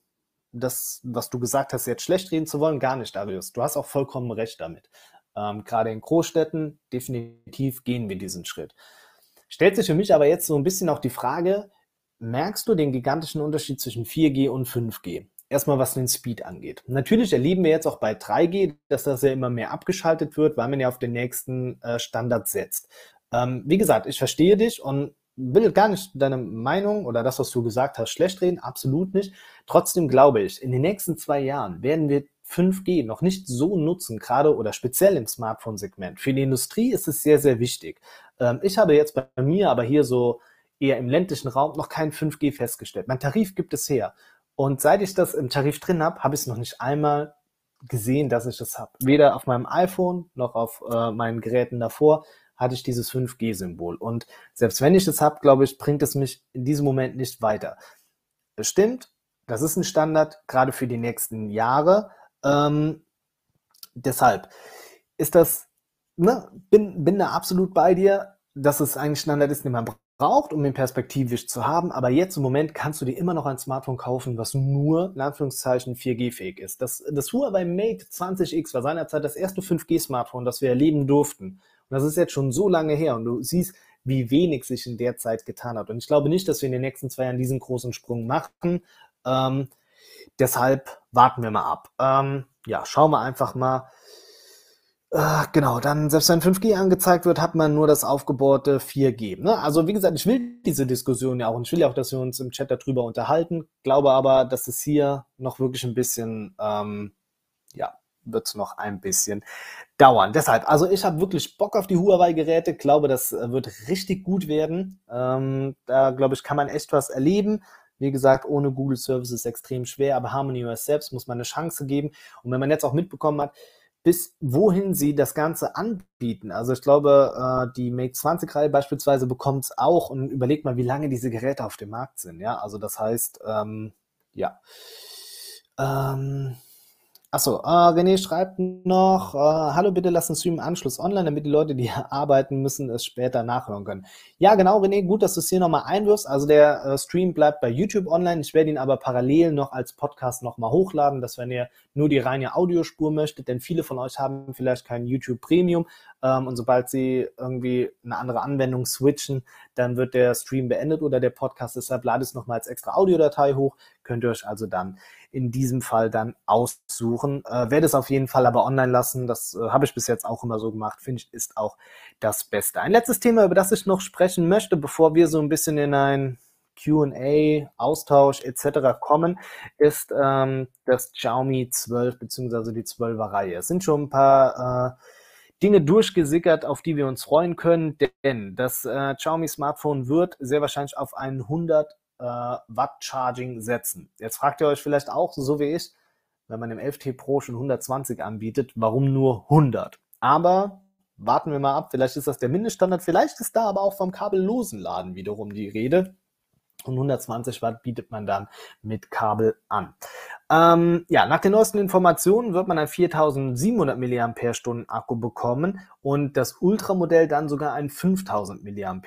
das, was du gesagt hast, jetzt schlecht reden zu wollen, gar nicht, Darius. Du hast auch vollkommen recht damit. Ähm, gerade in Großstädten, definitiv gehen wir diesen Schritt. Stellt sich für mich aber jetzt so ein bisschen auch die Frage, merkst du den gigantischen Unterschied zwischen 4G und 5G? Erstmal was den Speed angeht. Natürlich erleben wir jetzt auch bei 3G, dass das ja immer mehr abgeschaltet wird, weil man ja auf den nächsten äh, Standard setzt. Ähm, wie gesagt, ich verstehe dich und will gar nicht deine Meinung oder das, was du gesagt hast, schlecht reden, absolut nicht. Trotzdem glaube ich, in den nächsten zwei Jahren werden wir 5G noch nicht so nutzen, gerade oder speziell im Smartphone-Segment. Für die Industrie ist es sehr, sehr wichtig. Ähm, ich habe jetzt bei mir, aber hier so eher im ländlichen Raum, noch kein 5G festgestellt. Mein Tarif gibt es her. Und seit ich das im Tarif drin habe, habe ich es noch nicht einmal gesehen, dass ich das habe. Weder auf meinem iPhone noch auf äh, meinen Geräten davor hatte ich dieses 5G-Symbol. Und selbst wenn ich das habe, glaube ich, bringt es mich in diesem Moment nicht weiter. Bestimmt, das ist ein Standard, gerade für die nächsten Jahre. Ähm, deshalb ist das ne, bin, bin da absolut bei dir, dass es eigentlich Standard ist, den man braucht, um den perspektivisch zu haben. Aber jetzt im Moment kannst du dir immer noch ein Smartphone kaufen, was nur in Anführungszeichen 4G-fähig ist. Das, das Huawei Mate 20X war seinerzeit das erste 5G-Smartphone, das wir erleben durften. Und das ist jetzt schon so lange her. Und du siehst, wie wenig sich in der Zeit getan hat. Und ich glaube nicht, dass wir in den nächsten zwei Jahren diesen großen Sprung machen. Ähm, deshalb warten wir mal ab. Ähm, ja, schauen wir einfach mal, äh, genau, dann, selbst wenn 5G angezeigt wird, hat man nur das aufgebohrte 4G. Ne? Also wie gesagt, ich will diese Diskussion ja auch und ich will ja auch, dass wir uns im Chat darüber unterhalten, glaube aber, dass es hier noch wirklich ein bisschen, ähm, wird es noch ein bisschen dauern. Deshalb, also ich habe wirklich Bock auf die Huawei-Geräte, glaube, das äh, wird richtig gut werden. Ähm, da, glaube ich, kann man echt was erleben. Wie gesagt, ohne Google Service ist extrem schwer, aber Harmony OS selbst muss man eine Chance geben. Und wenn man jetzt auch mitbekommen hat, bis wohin sie das Ganze anbieten. Also ich glaube, äh, die Mate 20-Reihe beispielsweise bekommt es auch und überlegt mal, wie lange diese Geräte auf dem Markt sind. Ja, also das heißt, ähm, ja. Ähm, Achso, äh, René schreibt noch, äh, hallo, bitte lass den Stream im Anschluss online, damit die Leute, die arbeiten müssen, es später nachhören können. Ja, genau, René, gut, dass du es hier nochmal einwirfst. Also der äh, Stream bleibt bei YouTube online. Ich werde ihn aber parallel noch als Podcast nochmal hochladen, dass wenn ihr nur die reine Audiospur möchtet, denn viele von euch haben vielleicht kein YouTube Premium ähm, und sobald sie irgendwie eine andere Anwendung switchen, dann wird der Stream beendet oder der Podcast. Deshalb lade es nochmal als extra Audiodatei hoch. Könnt ihr euch also dann in diesem Fall dann aussuchen. Äh, werde es auf jeden Fall aber online lassen. Das äh, habe ich bis jetzt auch immer so gemacht. Finde ich, ist auch das Beste. Ein letztes Thema, über das ich noch sprechen möchte, bevor wir so ein bisschen in ein QA, Austausch etc. kommen, ist ähm, das Xiaomi 12 bzw. die 12er Reihe. Es sind schon ein paar äh, Dinge durchgesickert, auf die wir uns freuen können, denn das äh, Xiaomi Smartphone wird sehr wahrscheinlich auf einen 100 äh, Watt Charging setzen. Jetzt fragt ihr euch vielleicht auch, so wie ich, wenn man im 11T Pro schon 120 anbietet, warum nur 100? Aber warten wir mal ab, vielleicht ist das der Mindeststandard, vielleicht ist da aber auch vom kabellosen Laden wiederum die Rede und 120 Watt bietet man dann mit Kabel an. Ähm, ja, nach den neuesten Informationen wird man ein 4700 mAh Akku bekommen und das Ultramodell dann sogar ein 5000 mAh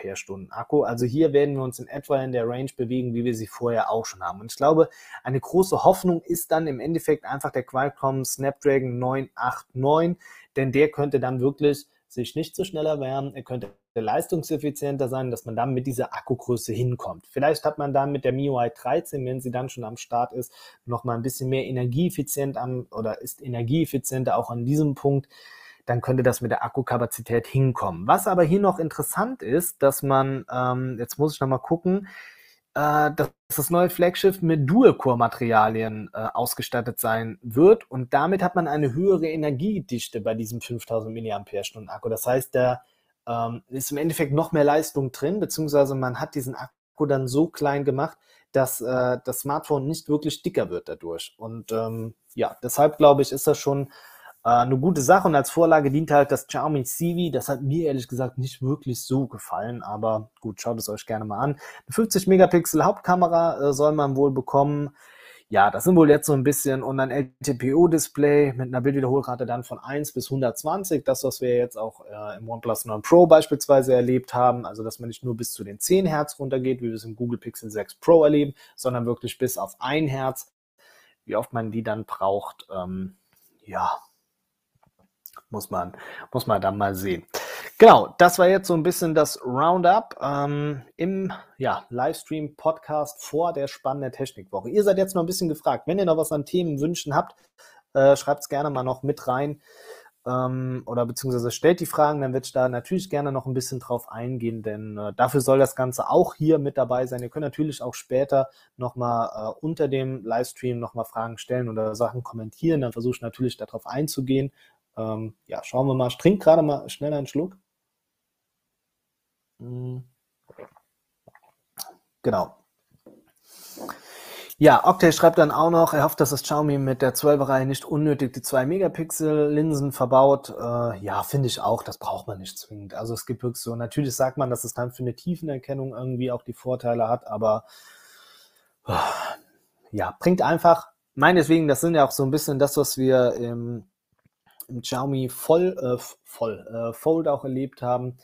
Akku. Also hier werden wir uns in etwa in der Range bewegen, wie wir sie vorher auch schon haben. Und ich glaube, eine große Hoffnung ist dann im Endeffekt einfach der Qualcomm Snapdragon 989, denn der könnte dann wirklich sich nicht so schnell erwärmen, er könnte leistungseffizienter sein, dass man dann mit dieser Akkugröße hinkommt. Vielleicht hat man dann mit der MIUI 13, wenn sie dann schon am Start ist, noch mal ein bisschen mehr energieeffizient am oder ist energieeffizienter auch an diesem Punkt. Dann könnte das mit der Akkukapazität hinkommen. Was aber hier noch interessant ist, dass man, ähm, jetzt muss ich noch mal gucken, äh, dass das neue Flaggschiff mit Dual-Core-Materialien äh, ausgestattet sein wird und damit hat man eine höhere Energiedichte bei diesem 5000 mAh Akku. Das heißt, der ähm, ist im Endeffekt noch mehr Leistung drin, beziehungsweise man hat diesen Akku dann so klein gemacht, dass äh, das Smartphone nicht wirklich dicker wird dadurch. Und ähm, ja, deshalb glaube ich, ist das schon äh, eine gute Sache. Und als Vorlage dient halt das Xiaomi Civi. Das hat mir ehrlich gesagt nicht wirklich so gefallen, aber gut, schaut es euch gerne mal an. Eine 50 Megapixel Hauptkamera äh, soll man wohl bekommen ja, das sind wohl jetzt so ein bisschen und ein LTPO-Display mit einer Bildwiederholrate dann von 1 bis 120. Das, was wir jetzt auch äh, im OnePlus 9 Pro beispielsweise erlebt haben. Also, dass man nicht nur bis zu den 10 Hertz runtergeht, wie wir es im Google Pixel 6 Pro erleben, sondern wirklich bis auf 1 Hertz. Wie oft man die dann braucht, ähm, ja, muss man, muss man dann mal sehen. Genau, das war jetzt so ein bisschen das Roundup ähm, im ja, Livestream-Podcast vor der spannenden Technikwoche. Ihr seid jetzt noch ein bisschen gefragt. Wenn ihr noch was an Themenwünschen habt, äh, schreibt es gerne mal noch mit rein ähm, oder beziehungsweise stellt die Fragen, dann wird ich da natürlich gerne noch ein bisschen drauf eingehen, denn äh, dafür soll das Ganze auch hier mit dabei sein. Ihr könnt natürlich auch später nochmal äh, unter dem Livestream nochmal Fragen stellen oder Sachen kommentieren, dann versuche ich natürlich darauf einzugehen. Ähm, ja, schauen wir mal. Ich trinke gerade mal schnell einen Schluck. Hm. Genau. Ja, Octay schreibt dann auch noch, er hofft, dass das Xiaomi mit der 12er-Reihe nicht unnötig die 2-Megapixel-Linsen verbaut. Äh, ja, finde ich auch, das braucht man nicht zwingend. Also es gibt wirklich so, natürlich sagt man, dass es dann für eine Tiefenerkennung irgendwie auch die Vorteile hat, aber äh, ja, bringt einfach, meinetwegen, das sind ja auch so ein bisschen das, was wir im, im Xiaomi voll, äh, voll, äh, Fold auch erlebt haben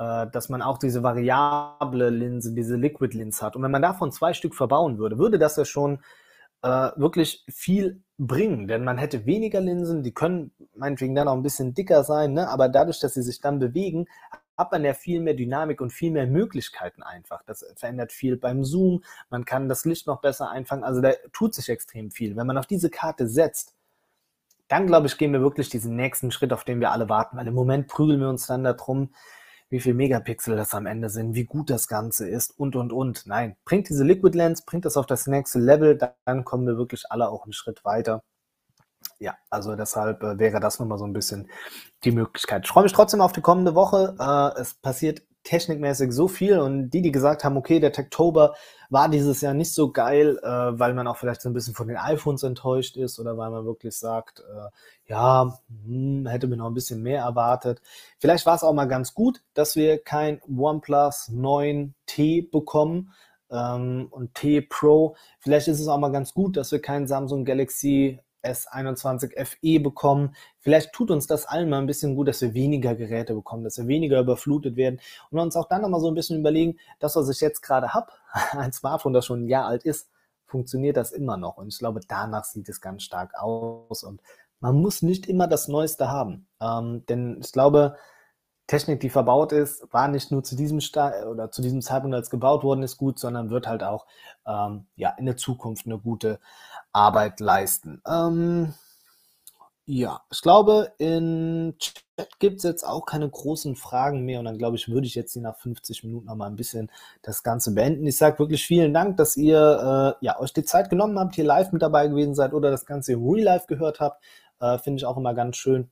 äh, dass man auch diese variable Linse, diese Liquid Linse hat. Und wenn man davon zwei Stück verbauen würde, würde das ja schon äh, wirklich viel bringen, denn man hätte weniger Linsen, die können meinetwegen dann auch ein bisschen dicker sein, ne? aber dadurch, dass sie sich dann bewegen, hat man ja viel mehr Dynamik und viel mehr Möglichkeiten einfach. Das verändert viel beim Zoom, man kann das Licht noch besser einfangen, also da tut sich extrem viel. Wenn man auf diese Karte setzt, dann glaube ich, gehen wir wirklich diesen nächsten Schritt, auf den wir alle warten, weil im Moment prügeln wir uns dann darum, wie viel Megapixel das am Ende sind, wie gut das Ganze ist und, und, und. Nein, bringt diese Liquid Lens, bringt das auf das nächste Level, dann kommen wir wirklich alle auch einen Schritt weiter. ja, also deshalb äh, wäre das nochmal so ein bisschen die Möglichkeit. Ich freue mich trotzdem auf die kommende Woche. Äh, es passiert technikmäßig so viel und die, die gesagt haben, okay, der Techtober war dieses Jahr nicht so geil, äh, weil man auch vielleicht so ein bisschen von den iPhones enttäuscht ist oder weil man wirklich sagt, äh, ja, hm, hätte mir noch ein bisschen mehr erwartet. Vielleicht war es auch mal ganz gut, dass wir kein OnePlus 9T bekommen ähm, und T Pro. Vielleicht ist es auch mal ganz gut, dass wir kein Samsung Galaxy S21 FE bekommen. Vielleicht tut uns das allen mal ein bisschen gut, dass wir weniger Geräte bekommen, dass wir weniger überflutet werden und uns auch dann nochmal so ein bisschen überlegen, das, was ich jetzt gerade habe, ein Smartphone, das schon ein Jahr alt ist, funktioniert das immer noch. Und ich glaube, danach sieht es ganz stark aus. Und man muss nicht immer das Neueste haben. Ähm, denn ich glaube, Technik, die verbaut ist, war nicht nur zu diesem Sta oder zu diesem Zeitpunkt, als gebaut worden ist, gut, sondern wird halt auch ähm, ja, in der Zukunft eine gute Arbeit leisten. Ähm, ja, ich glaube, in Chat gibt es jetzt auch keine großen Fragen mehr und dann glaube ich, würde ich jetzt hier nach 50 Minuten noch mal ein bisschen das Ganze beenden. Ich sage wirklich vielen Dank, dass ihr äh, ja, euch die Zeit genommen habt, hier live mit dabei gewesen seid oder das Ganze im Real Life gehört habt. Äh, Finde ich auch immer ganz schön.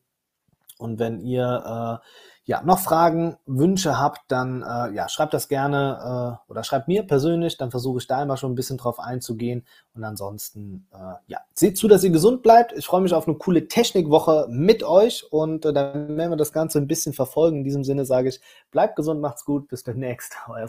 Und wenn ihr äh, ja, noch Fragen, Wünsche habt, dann äh, ja, schreibt das gerne äh, oder schreibt mir persönlich, dann versuche ich da immer schon ein bisschen drauf einzugehen. Und ansonsten, äh, ja, seht zu, dass ihr gesund bleibt. Ich freue mich auf eine coole Technikwoche mit euch und äh, dann werden wir das Ganze ein bisschen verfolgen. In diesem Sinne sage ich, bleibt gesund, macht's gut, bis demnächst. Euer